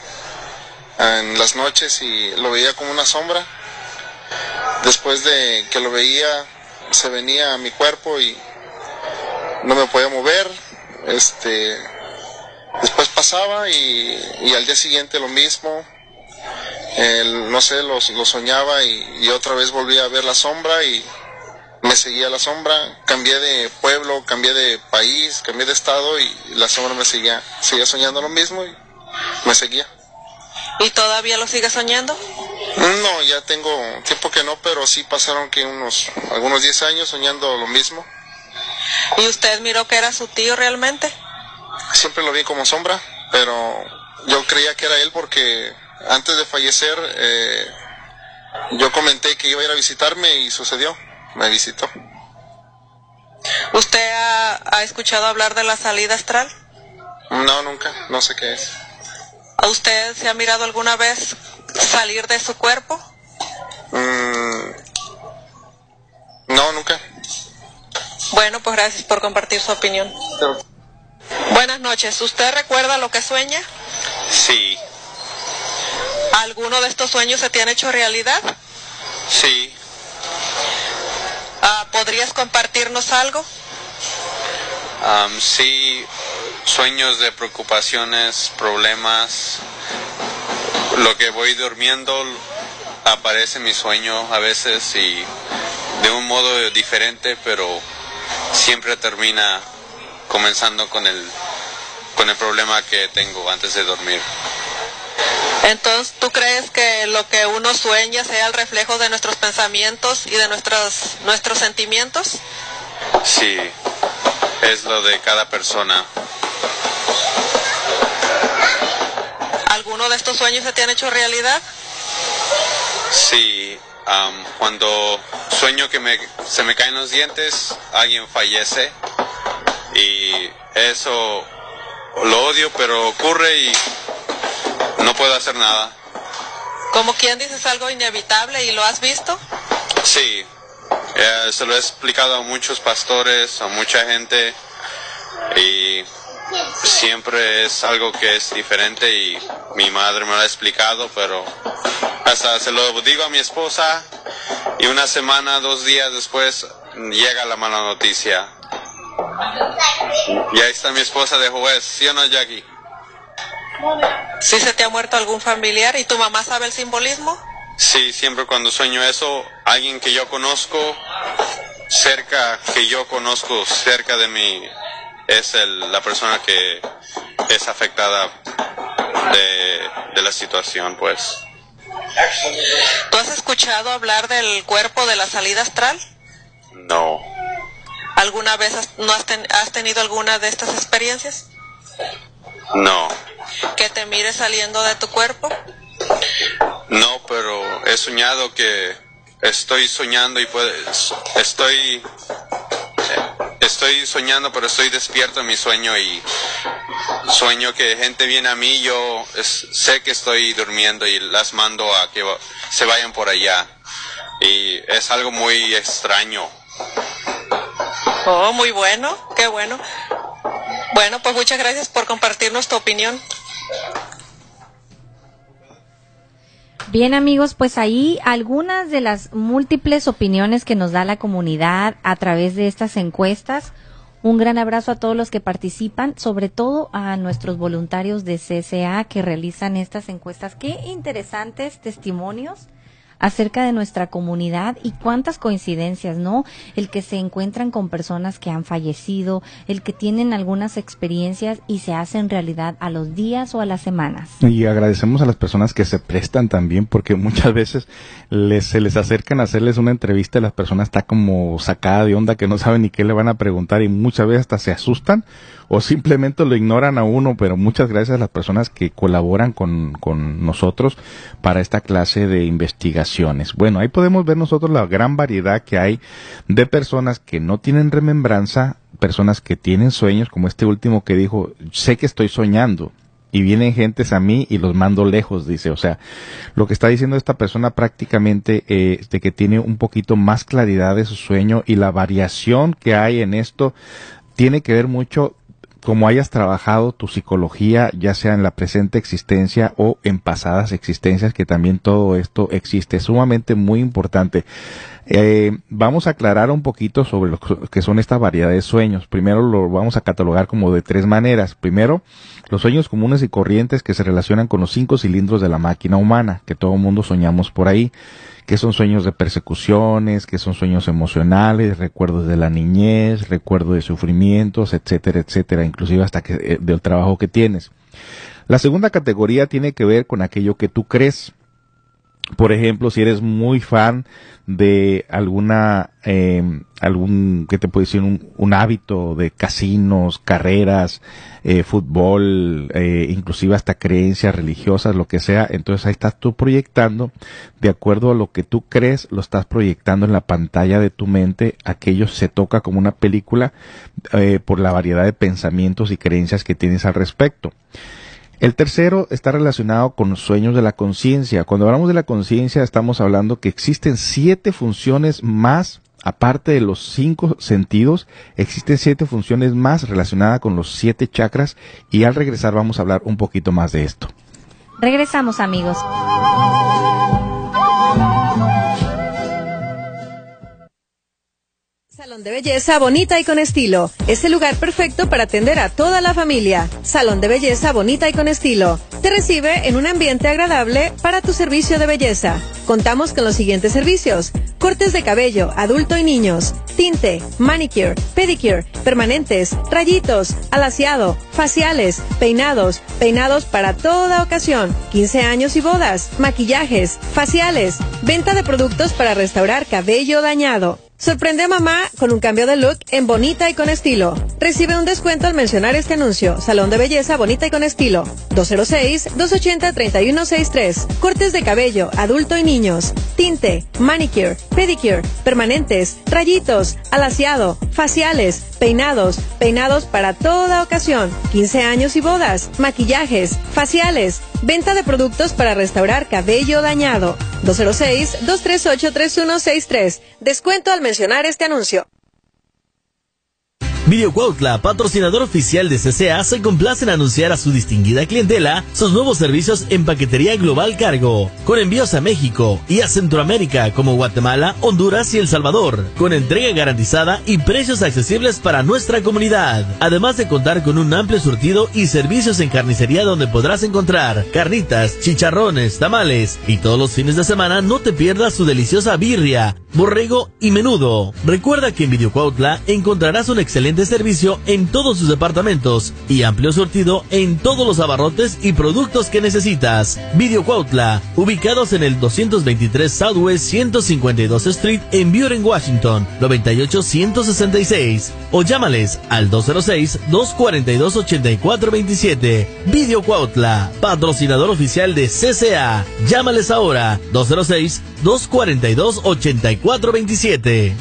en las noches y lo veía como una sombra. Después de que lo veía, se venía a mi cuerpo y no me podía mover. Este, después pasaba y, y al día siguiente lo mismo. El- no sé, lo, lo soñaba y, y otra vez volví a ver la sombra y me seguía la sombra, cambié de pueblo, cambié de país, cambié de estado y la sombra me seguía, seguía soñando lo mismo y me seguía. ¿Y todavía lo sigue soñando? No, ya tengo tiempo que no, pero sí pasaron que unos, algunos 10 años soñando lo mismo. ¿Y usted miró que era su tío realmente? Siempre lo vi como sombra, pero yo creía que era él porque antes de fallecer eh, yo comenté que iba a ir a visitarme y sucedió. me visitó. ¿Usted ha, ha escuchado hablar de la salida astral? No, nunca, no sé qué es. ¿A usted se ha mirado alguna vez salir de su cuerpo? Mm, no, nunca. Bueno, pues gracias por compartir su opinión. Buenas noches. ¿Usted recuerda lo que sueña? Sí, ¿Alguno de estos sueños se te han hecho realidad? sí, Ah, ¿Podrías compartirnos algo? sí, sueños de preocupaciones, problemas. Lo que voy durmiendo aparece en mi sueño a veces y de un modo diferente, pero siempre termina comenzando con el con el problema que tengo antes de dormir. Entonces, ¿tú crees que lo que uno sueña sea el reflejo de nuestros pensamientos y de nuestros, nuestros sentimientos? Sí, es lo de cada persona. ¿Alguno de estos sueños se te han hecho realidad? Sí, am, cuando sueño que me, se me caen los dientes, alguien fallece y eso lo odio, pero ocurre y no puedo hacer nada. Como quien dices algo inevitable y lo has visto. Sí, eh, se lo he explicado a muchos pastores, a mucha gente y siempre es algo que es diferente y mi madre me lo ha explicado, pero hasta se lo digo a mi esposa y una semana, dos días después llega la mala noticia. Y ahí está mi esposa de juez, ¿sí o no, Jackie? Si se te ha muerto algún familiar y tu mamá sabe el simbolismo. Sí, siempre cuando sueño eso, alguien que yo conozco, cerca, que yo conozco cerca de mí, es el- la persona que es afectada de, de la situación, pues. ¿Tú has escuchado hablar del cuerpo de la salida astral? No, ¿Alguna vez has, no has, ten- has tenido alguna de estas experiencias? No, ¿Que te mires saliendo de tu cuerpo? no, pero he soñado que estoy soñando y puedes, estoy, estoy soñando, pero estoy despierto en mi sueño y sueño que gente viene a mí, yo es- sé que estoy durmiendo y las mando a que se vayan por allá. Y es algo muy extraño. Oh, muy bueno, qué bueno. Bueno, pues muchas gracias por compartirnos tu opinión. Bien amigos, pues ahí algunas de las múltiples opiniones que nos da la comunidad a través de estas encuestas. Un gran abrazo a todos los que participan, sobre todo a nuestros voluntarios de CSA que realizan estas encuestas. Qué interesantes testimonios acerca de nuestra comunidad y cuántas coincidencias, ¿no? El que se encuentran con personas que han fallecido, el que tienen algunas experiencias y se hacen realidad a los días o a las semanas. Y agradecemos a las personas que se prestan también, porque muchas veces les, se les acercan a hacerles una entrevista y la persona está como sacada de onda, que no sabe ni qué le van a preguntar y muchas veces hasta se asustan o simplemente lo ignoran a uno, pero muchas gracias a las personas que colaboran con, con nosotros para esta clase de investigaciones. Bueno, ahí podemos ver nosotros la gran variedad que hay de personas que no tienen remembranza, personas que tienen sueños, como este último que dijo, sé que estoy soñando, y vienen gentes a mí y los mando lejos, dice. O sea, lo que está diciendo esta persona prácticamente eh, es de que tiene un poquito más claridad de su sueño y la variación que hay en esto tiene que ver mucho como hayas trabajado tu psicología, ya sea en la presente existencia o en pasadas existencias, que también todo esto existe. Sumamente muy importante. Eh, vamos a aclarar un poquito sobre lo que son esta variedad de sueños. Primero lo vamos a catalogar como de tres maneras. Primero, los sueños comunes y corrientes que se relacionan con los cinco cilindros de la máquina humana, que todo mundo soñamos por ahí que son sueños de persecuciones, que son sueños emocionales, recuerdos de la niñez, recuerdos de sufrimientos, etcétera, etcétera, inclusive hasta que eh, del trabajo que tienes. La segunda categoría tiene que ver con aquello que tú crees. Por ejemplo, si eres muy fan de alguna, eh, algún, ¿qué te puedo decir? Un, un hábito de casinos, carreras, eh, fútbol, eh, inclusive hasta creencias religiosas, lo que sea. Entonces ahí estás tú proyectando, de acuerdo a lo que tú crees, lo estás proyectando en la pantalla de tu mente. Aquello se toca como una película eh, por la variedad de pensamientos y creencias que tienes al respecto. El tercero está relacionado con los sueños de la conciencia. Cuando hablamos de la conciencia estamos hablando que existen siete funciones más, aparte de los cinco sentidos, existen siete funciones más relacionadas con los siete chakras y al regresar vamos a hablar un poquito más de esto. Regresamos amigos. Salón de belleza bonita y con estilo. Es el lugar perfecto para atender a toda la familia. Salón de belleza bonita y con estilo. Te recibe en un ambiente agradable para tu servicio de belleza. Contamos con los siguientes servicios. Cortes de cabello, adulto y niños. Tinte, manicure, pedicure, permanentes, rayitos, alaciado, faciales, peinados, peinados para toda ocasión. 15 años y bodas, maquillajes, faciales, venta de productos para restaurar cabello dañado. Sorprende a mamá con un cambio de look en bonita y con estilo. Recibe un descuento al mencionar este anuncio. Salón de belleza bonita y con estilo. 206-280-3163. Cortes de cabello, adulto y niños. Tinte, manicure, pedicure, permanentes, rayitos, alaciado, faciales, peinados, peinados para toda ocasión. 15 años y bodas, maquillajes, faciales, venta de productos para restaurar cabello dañado. 206-238-3163. Descuento al mencionar este anuncio. Video Cuautla, patrocinador oficial de CCA, se complace en anunciar a su distinguida clientela sus nuevos servicios en paquetería global cargo, con envíos a México y a Centroamérica como Guatemala, Honduras y El Salvador, con entrega garantizada y precios accesibles para nuestra comunidad. Además de contar con un amplio surtido y servicios en carnicería donde podrás encontrar carnitas, chicharrones, tamales y todos los fines de semana no te pierdas su deliciosa birria, borrego y menudo. Recuerda que en Video Cuautla encontrarás un excelente servicio en todos sus departamentos y amplio surtido en todos los abarrotes y productos que necesitas. Video Cuautla, ubicados en el 223 Southwest 152 Street en Buren, Washington, 98166 o llámales al 206-242-8427. Video Cuautla, patrocinador oficial de CCA. Llámales ahora 206-242-8427.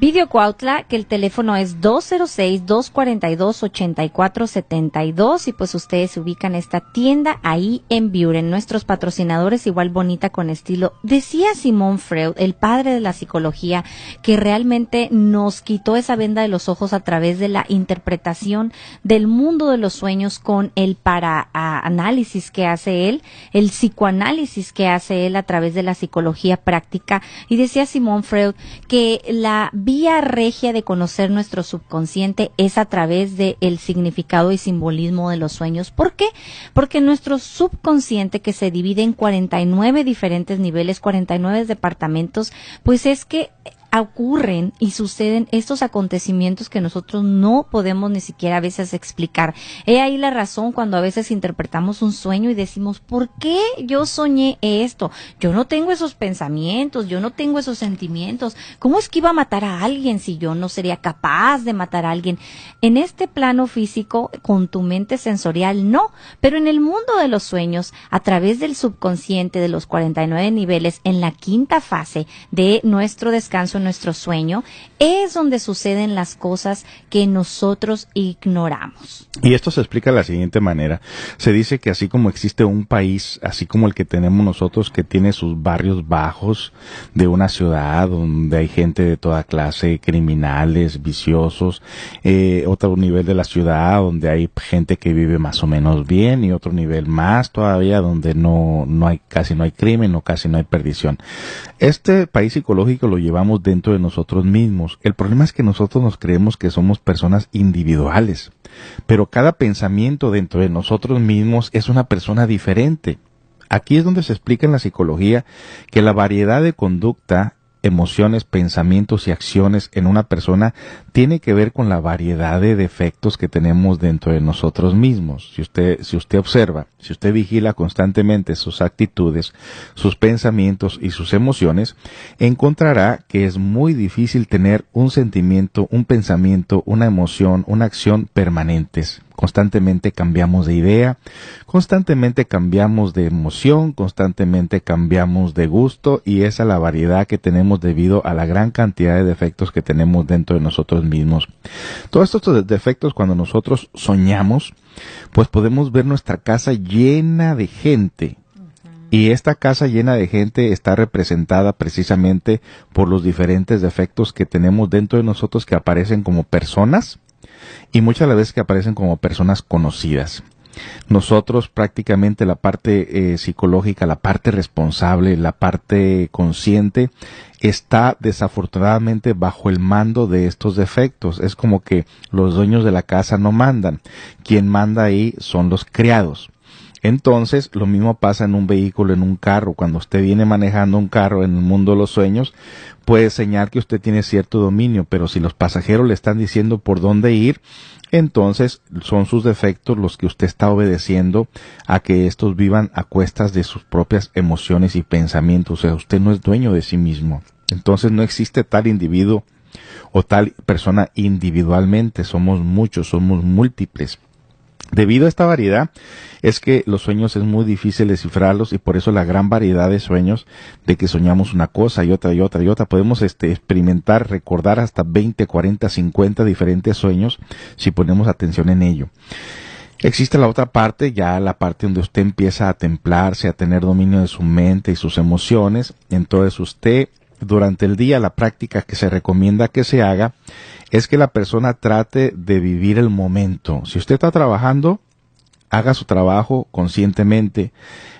Video Cuautla, que el teléfono es 206-242-8472 y pues ustedes se ubican esta tienda ahí en Buren. Nuestros patrocinadores igual bonita con estilo. Decía Simón Freud, el padre de la psicología, que realmente nos quitó esa venda de los ojos a través de la interpretación del mundo de los sueños con el para análisis que hace él, el psicoanálisis que hace él a través de la psicología práctica. Y decía Simón Freud que la vía regia de conocer nuestro subconsciente es a través del el significado y simbolismo de los sueños. ¿Por qué? Porque nuestro subconsciente, que se divide en 49 diferentes niveles, 49 departamentos, pues es que ocurren y suceden estos acontecimientos que nosotros no podemos ni siquiera a veces explicar. He ahí la razón cuando a veces interpretamos un sueño y decimos, ¿por qué yo soñé esto? Yo no tengo esos pensamientos, yo no tengo esos sentimientos. ¿Cómo es que iba a matar a alguien si yo no sería capaz de matar a alguien? En este plano físico, con tu mente sensorial, no, pero en el mundo de los sueños, a través del subconsciente de los 49 niveles, en la quinta fase de nuestro descanso, nuestro sueño, es donde suceden las cosas que nosotros ignoramos. Y esto se explica de la siguiente manera. Se dice que así como existe un país, así como el que tenemos nosotros, que tiene sus barrios bajos de una ciudad donde hay gente de toda clase, criminales, viciosos, eh, otro nivel de la ciudad donde hay gente que vive más o menos bien y otro nivel más todavía donde no, no hay, casi no hay crimen o casi no hay perdición. Este país psicológico lo llevamos dentro de nosotros mismos. El problema es que nosotros nos creemos que somos personas individuales, pero cada pensamiento dentro de nosotros mismos es una persona diferente. Aquí es donde se explica en la psicología que la variedad de conducta emociones, pensamientos y acciones en una persona tiene que ver con la variedad de defectos que tenemos dentro de nosotros mismos. Si usted, si usted observa, si usted vigila constantemente sus actitudes, sus pensamientos y sus emociones, encontrará que es muy difícil tener un sentimiento, un pensamiento, una emoción, una acción permanentes constantemente cambiamos de idea, constantemente cambiamos de emoción, constantemente cambiamos de gusto y esa es la variedad que tenemos debido a la gran cantidad de defectos que tenemos dentro de nosotros mismos. Todos estos defectos cuando nosotros soñamos, pues podemos ver nuestra casa llena de gente, y esta casa llena de gente está representada precisamente por los diferentes defectos que tenemos dentro de nosotros que aparecen como personas y muchas las veces que aparecen como personas conocidas. Nosotros prácticamente la parte eh, psicológica, la parte responsable, la parte consciente está desafortunadamente bajo el mando de estos defectos. Es como que los dueños de la casa no mandan. Quien manda ahí son los criados. Entonces, lo mismo pasa en un vehículo, en un carro. Cuando usted viene manejando un carro en el mundo de los sueños, puede señalar que usted tiene cierto dominio, pero si los pasajeros le están diciendo por dónde ir, entonces son sus defectos los que usted está obedeciendo a que estos vivan a cuestas de sus propias emociones y pensamientos. O sea, usted no es dueño de sí mismo. Entonces no existe tal individuo o tal persona individualmente. Somos muchos, somos múltiples. Debido a esta variedad, es que los sueños es muy difícil descifrarlos y por eso la gran variedad de sueños de que soñamos una cosa y otra y otra y otra. Podemos este, experimentar, recordar hasta 20, 40, 50 diferentes sueños si ponemos atención en ello. Existe la otra parte, ya la parte donde usted empieza a templarse, a tener dominio de su mente y sus emociones. Entonces usted durante el día la práctica que se recomienda que se haga es que la persona trate de vivir el momento. Si usted está trabajando, haga su trabajo conscientemente,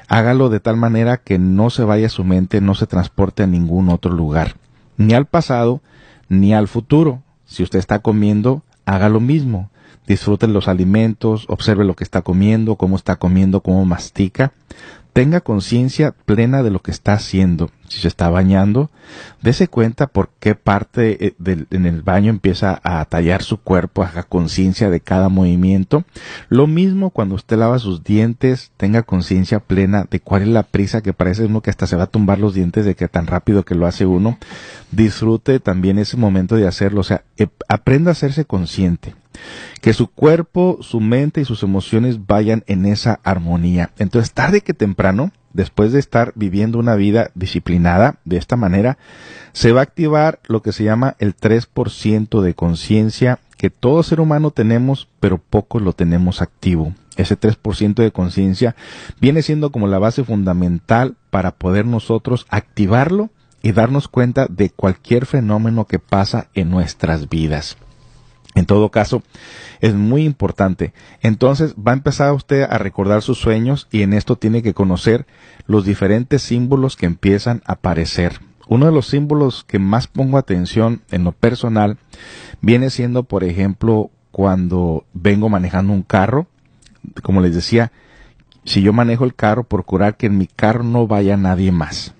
hágalo de tal manera que no se vaya su mente, no se transporte a ningún otro lugar, ni al pasado, ni al futuro. Si usted está comiendo, haga lo mismo. Disfrute los alimentos, observe lo que está comiendo, cómo está comiendo, cómo mastica tenga conciencia plena de lo que está haciendo. Si se está bañando, dése cuenta por qué parte eh, en el baño empieza a tallar su cuerpo, haga conciencia de cada movimiento. Lo mismo cuando usted lava sus dientes, tenga conciencia plena de cuál es la prisa que parece uno que hasta se va a tumbar los dientes de que tan rápido que lo hace uno. Disfrute también ese momento de hacerlo, o sea, aprenda a hacerse consciente que su cuerpo, su mente y sus emociones vayan en esa armonía. Entonces, tarde que temprano, después de estar viviendo una vida disciplinada de esta manera, se va a activar lo que se llama el 3% de conciencia que todo ser humano tenemos, pero pocos lo tenemos activo. Ese 3% de conciencia viene siendo como la base fundamental para poder nosotros activarlo y darnos cuenta de cualquier fenómeno que pasa en nuestras vidas. En todo caso, es muy importante. Entonces va a empezar usted a recordar sus sueños y en esto tiene que conocer los diferentes símbolos que empiezan a aparecer. Uno de los símbolos que más pongo atención en lo personal viene siendo, por ejemplo, cuando vengo manejando un carro. Como les decía, si yo manejo el carro, procurar que en mi carro no vaya nadie más.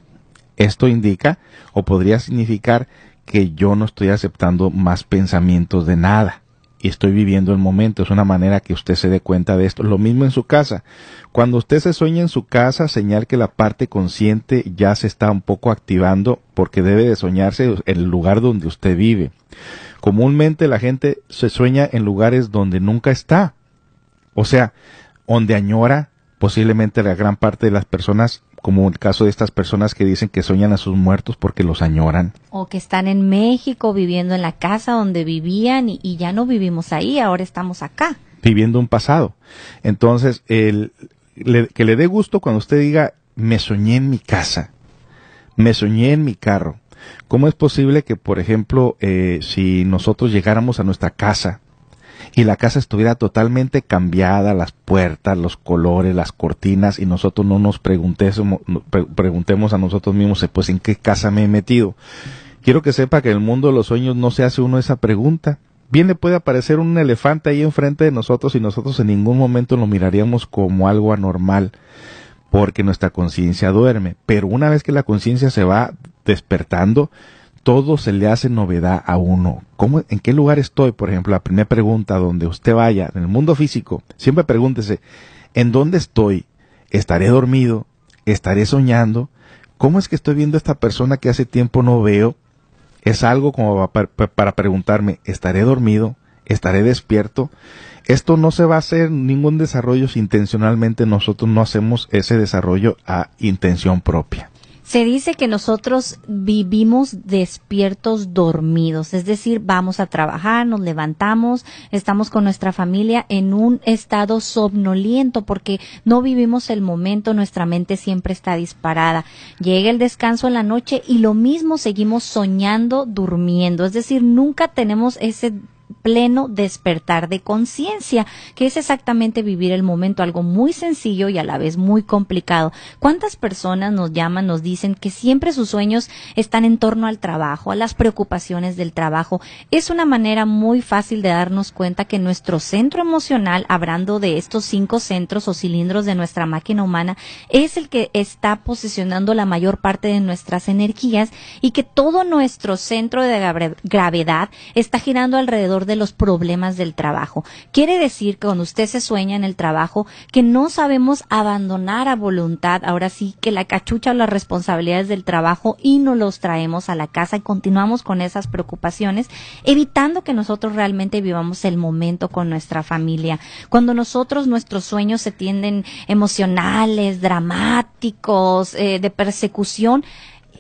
Esto indica o podría significar que yo no estoy aceptando más pensamientos de nada y estoy viviendo el momento. Es una manera que usted se dé cuenta de esto. Lo mismo en su casa. Cuando usted se sueña en su casa, señal que la parte consciente ya se está un poco activando porque debe de soñarse en el lugar donde usted vive. Comúnmente la gente se sueña en lugares donde nunca está. O sea, donde añora posiblemente la gran parte de las personas como el caso de estas personas que dicen que sueñan a sus muertos porque los añoran. O que están en México viviendo en la casa donde vivían y, ya no vivimos ahí, ahora estamos acá. Viviendo un pasado. Entonces, el, que le dé gusto cuando usted diga, me soñé en mi casa, me soñé en mi carro. ¿Cómo es posible que, por ejemplo, eh, si nosotros llegáramos a nuestra casa y la casa estuviera totalmente cambiada, las puertas, los colores, las cortinas, y nosotros no nos preguntemos, preguntemos a nosotros mismos, eh, pues, ¿en qué casa me he metido? Quiero que sepa que en el mundo de los sueños no se hace uno esa pregunta. Bien le puede aparecer un elefante ahí enfrente de nosotros y nosotros en ningún momento lo miraríamos como algo anormal. porque nuestra conciencia duerme. Pero una vez que la conciencia se va despertando, todo se le hace novedad a uno. ¿Cómo, ¿En qué lugar estoy? Por ejemplo, la primera pregunta donde usted vaya, en el mundo físico, siempre pregúntese, ¿en dónde estoy? ¿Estaré dormido? ¿Estaré soñando? ¿Cómo es que estoy viendo a esta persona que hace tiempo no veo? Es algo como para preguntarme, ¿estaré dormido? ¿Estaré despierto? Esto no se va a hacer ningún desarrollo si intencionalmente nosotros no hacemos ese desarrollo a intención propia. Se dice que nosotros vivimos despiertos dormidos, es decir, vamos a trabajar, nos levantamos, estamos con nuestra familia en un estado somnoliento porque no vivimos el momento, nuestra mente siempre está disparada. Llega el descanso en la noche y lo mismo seguimos soñando durmiendo, es decir, nunca tenemos ese pleno despertar de conciencia, que es exactamente vivir el momento, algo muy sencillo y a la vez muy complicado. ¿Cuántas personas nos llaman, nos dicen que siempre sus sueños están en torno al trabajo, a las preocupaciones del trabajo? Es una manera muy fácil de darnos cuenta que nuestro centro emocional, hablando de estos cinco centros o cilindros de nuestra máquina humana, es el que está posicionando la mayor parte de nuestras energías y que todo nuestro centro de gravedad está girando alrededor de los problemas del trabajo. Quiere decir que cuando usted se sueña en el trabajo, que no sabemos abandonar a voluntad, ahora sí, que la cachucha o las responsabilidades del trabajo y nos los traemos a la casa y continuamos con esas preocupaciones, evitando que nosotros realmente vivamos el momento con nuestra familia. Cuando nosotros nuestros sueños se tienden emocionales, dramáticos, eh, de persecución,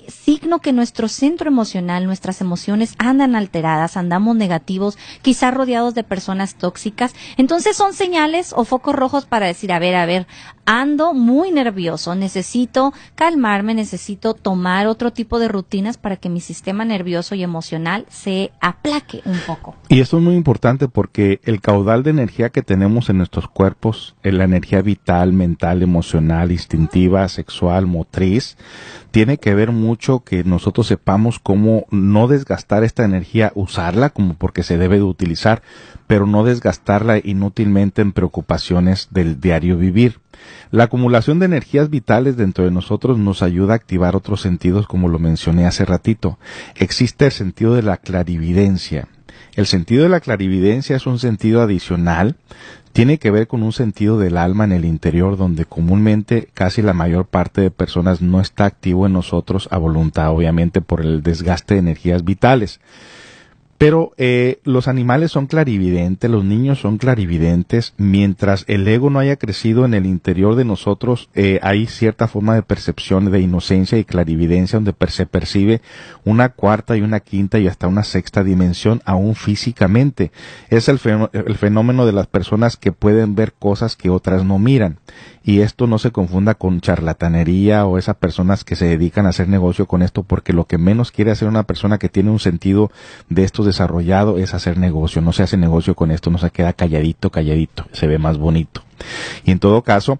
signo que nuestro centro emocional, nuestras emociones andan alteradas, andamos negativos, quizás rodeados de personas tóxicas. Entonces son señales o focos rojos para decir, a ver, a ver, ando muy nervioso, necesito calmarme, necesito tomar otro tipo de rutinas para que mi sistema nervioso y emocional se aplaque un poco. Y esto es muy importante porque el caudal de energía que tenemos en nuestros cuerpos, en la energía vital, mental, emocional, instintiva, sexual, motriz, tiene que ver mucho que nosotros sepamos cómo no desgastar esta energía, usarla como porque se debe de utilizar, pero no desgastarla inútilmente en preocupaciones del diario vivir. La acumulación de energías vitales dentro de nosotros nos ayuda a activar otros sentidos como lo mencioné hace ratito. Existe el sentido de la clarividencia. El sentido de la clarividencia es un sentido adicional tiene que ver con un sentido del alma en el interior donde comúnmente casi la mayor parte de personas no está activo en nosotros a voluntad, obviamente por el desgaste de energías vitales. Pero eh, los animales son clarividentes, los niños son clarividentes, mientras el ego no haya crecido en el interior de nosotros, eh, hay cierta forma de percepción de inocencia y clarividencia donde se percibe una cuarta y una quinta y hasta una sexta dimensión aún físicamente. Es el, el fenómeno de las personas que pueden ver cosas que otras no miran y esto no se confunda con charlatanería o esas personas que se dedican a hacer negocio con esto porque lo que menos quiere hacer una persona que tiene un sentido de esto desarrollado es hacer negocio, no se hace negocio con esto, no se queda calladito, calladito, se ve más bonito. Y en todo caso,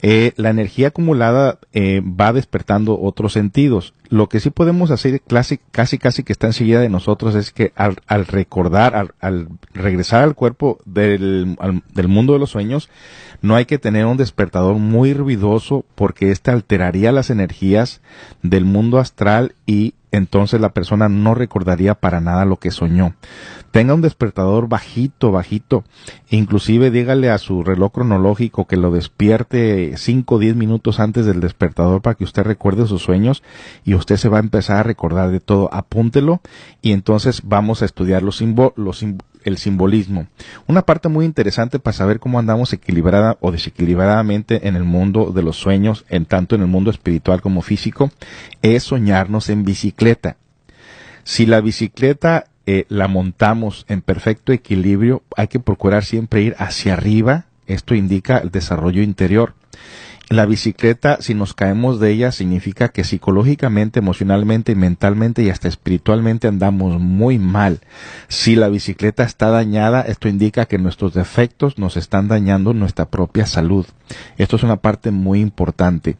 eh, la energía acumulada eh, va despertando otros sentidos. Lo que sí podemos hacer casi, casi, casi que está enseguida de nosotros es que al, recordar, al, regresar al cuerpo del, del mundo de los sueños, no hay que tener un despertador muy ruidoso porque éste alteraría las energías del mundo astral y entonces la persona no recordaría para nada lo que soñó. Tenga un despertador bajito, bajito. Inclusive dígale a su reloj cronológico que lo despierte 5 o 10 minutos antes del despertador para que usted recuerde sus sueños y usted se va a empezar a recordar de todo. Apúntelo y entonces vamos a estudiar los, los, el simbolismo. Una parte muy interesante para saber cómo andamos equilibrada o desequilibradamente en el mundo de los sueños, en tanto en el mundo espiritual como físico, es soñarnos en bicicleta. Si la bicicleta eh, la montamos en perfecto equilibrio, hay que procurar siempre ir hacia arriba. Esto indica el desarrollo interior. La bicicleta, si nos caemos de ella, significa que psicológicamente, emocionalmente, mentalmente y hasta espiritualmente andamos muy mal. Si la bicicleta está dañada, esto indica que nuestros defectos nos están dañando nuestra propia salud. Esto es una parte muy importante.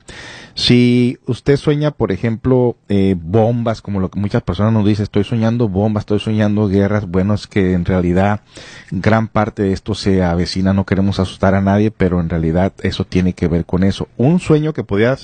Si usted sueña, por ejemplo, eh, bombas, como lo que muchas personas nos dicen, estoy soñando bombas, estoy soñando guerras, bueno, es que en realidad gran parte de esto se avecina, no queremos asustar a nadie, pero en realidad eso tiene que ver con eso. Un sueño que podía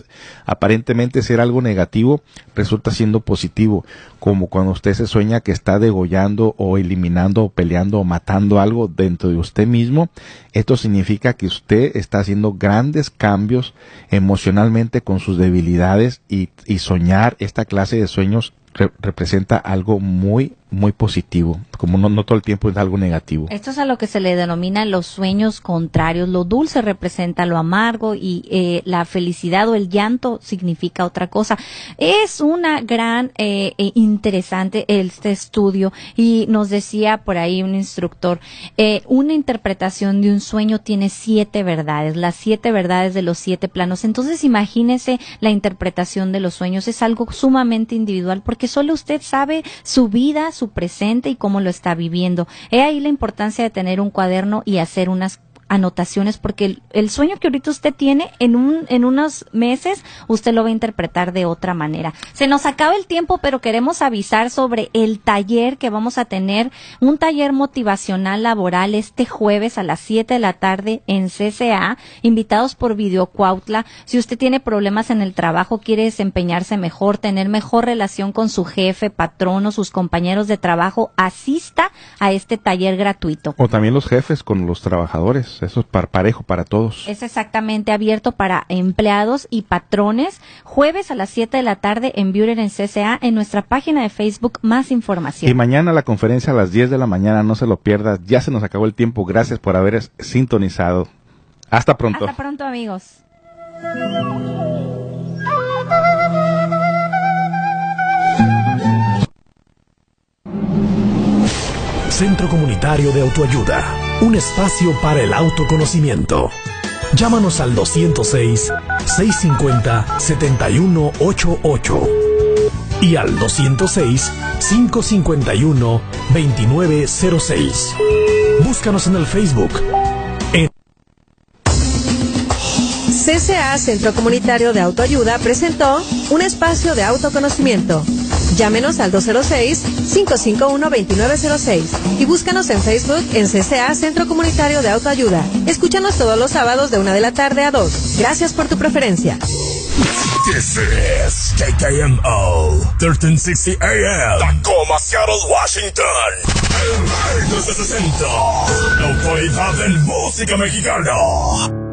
aparentemente ser algo negativo resulta siendo positivo, como cuando usted se sueña que está degollando o eliminando o peleando o matando algo dentro de usted mismo. Esto significa que usted está haciendo grandes cambios emocionalmente con sus debilidades y, y soñar esta clase de sueños representa algo muy muy positivo, como no, todo el tiempo es algo negativo. Esto es a lo que se le denomina los sueños contrarios. Lo dulce representa lo amargo y eh, la felicidad o el llanto significa otra cosa. Es una gran eh, e interesante este estudio y nos decía por ahí un instructor, eh, una interpretación de un sueño tiene siete verdades, las siete verdades de los siete planos. Entonces imagínese la interpretación de los sueños es algo sumamente individual porque solo usted sabe su vida, su presente y cómo lo está viviendo. He ahí la importancia de tener un cuaderno y hacer unas anotaciones porque el, sueño que ahorita usted tiene en un en unos meses usted lo va a interpretar de otra manera. Se nos acaba el tiempo, pero queremos avisar sobre el taller que vamos a tener, un taller motivacional laboral este jueves a las 7 de la tarde en CCA, invitados por Video Cuautla. Si usted tiene problemas en el trabajo, quiere desempeñarse mejor, tener mejor relación con su jefe, patrono, sus compañeros de trabajo, asista a este taller gratuito. O también los jefes con los trabajadores eso es para parejo para todos. Es exactamente abierto para empleados y patrones. Jueves a las 7 de la tarde en Buren en CCA en nuestra página de Facebook más información. Y mañana la conferencia a las 10 de la mañana, no se lo pierda. Ya se nos acabó el tiempo. Gracias por haber sintonizado. Hasta pronto. Hasta pronto, amigos. Centro Comunitario de Autoayuda un espacio para el autoconocimiento. Llámanos al 206-650-7188 y al 206-551-2906. Búscanos en el Facebook. En CCA Centro Comunitario de Autoayuda presentó un espacio de autoconocimiento Llámenos al 206-551-2906 y búscanos en Facebook en CCA Centro Comunitario de Autoayuda. Escúchanos todos los sábados de una de la tarde a 2. Gracias por tu preferencia. This is KKMO 1360 AM Tacoma, Seattle, Washington. El rey de 60. La autoridad en música mexicana.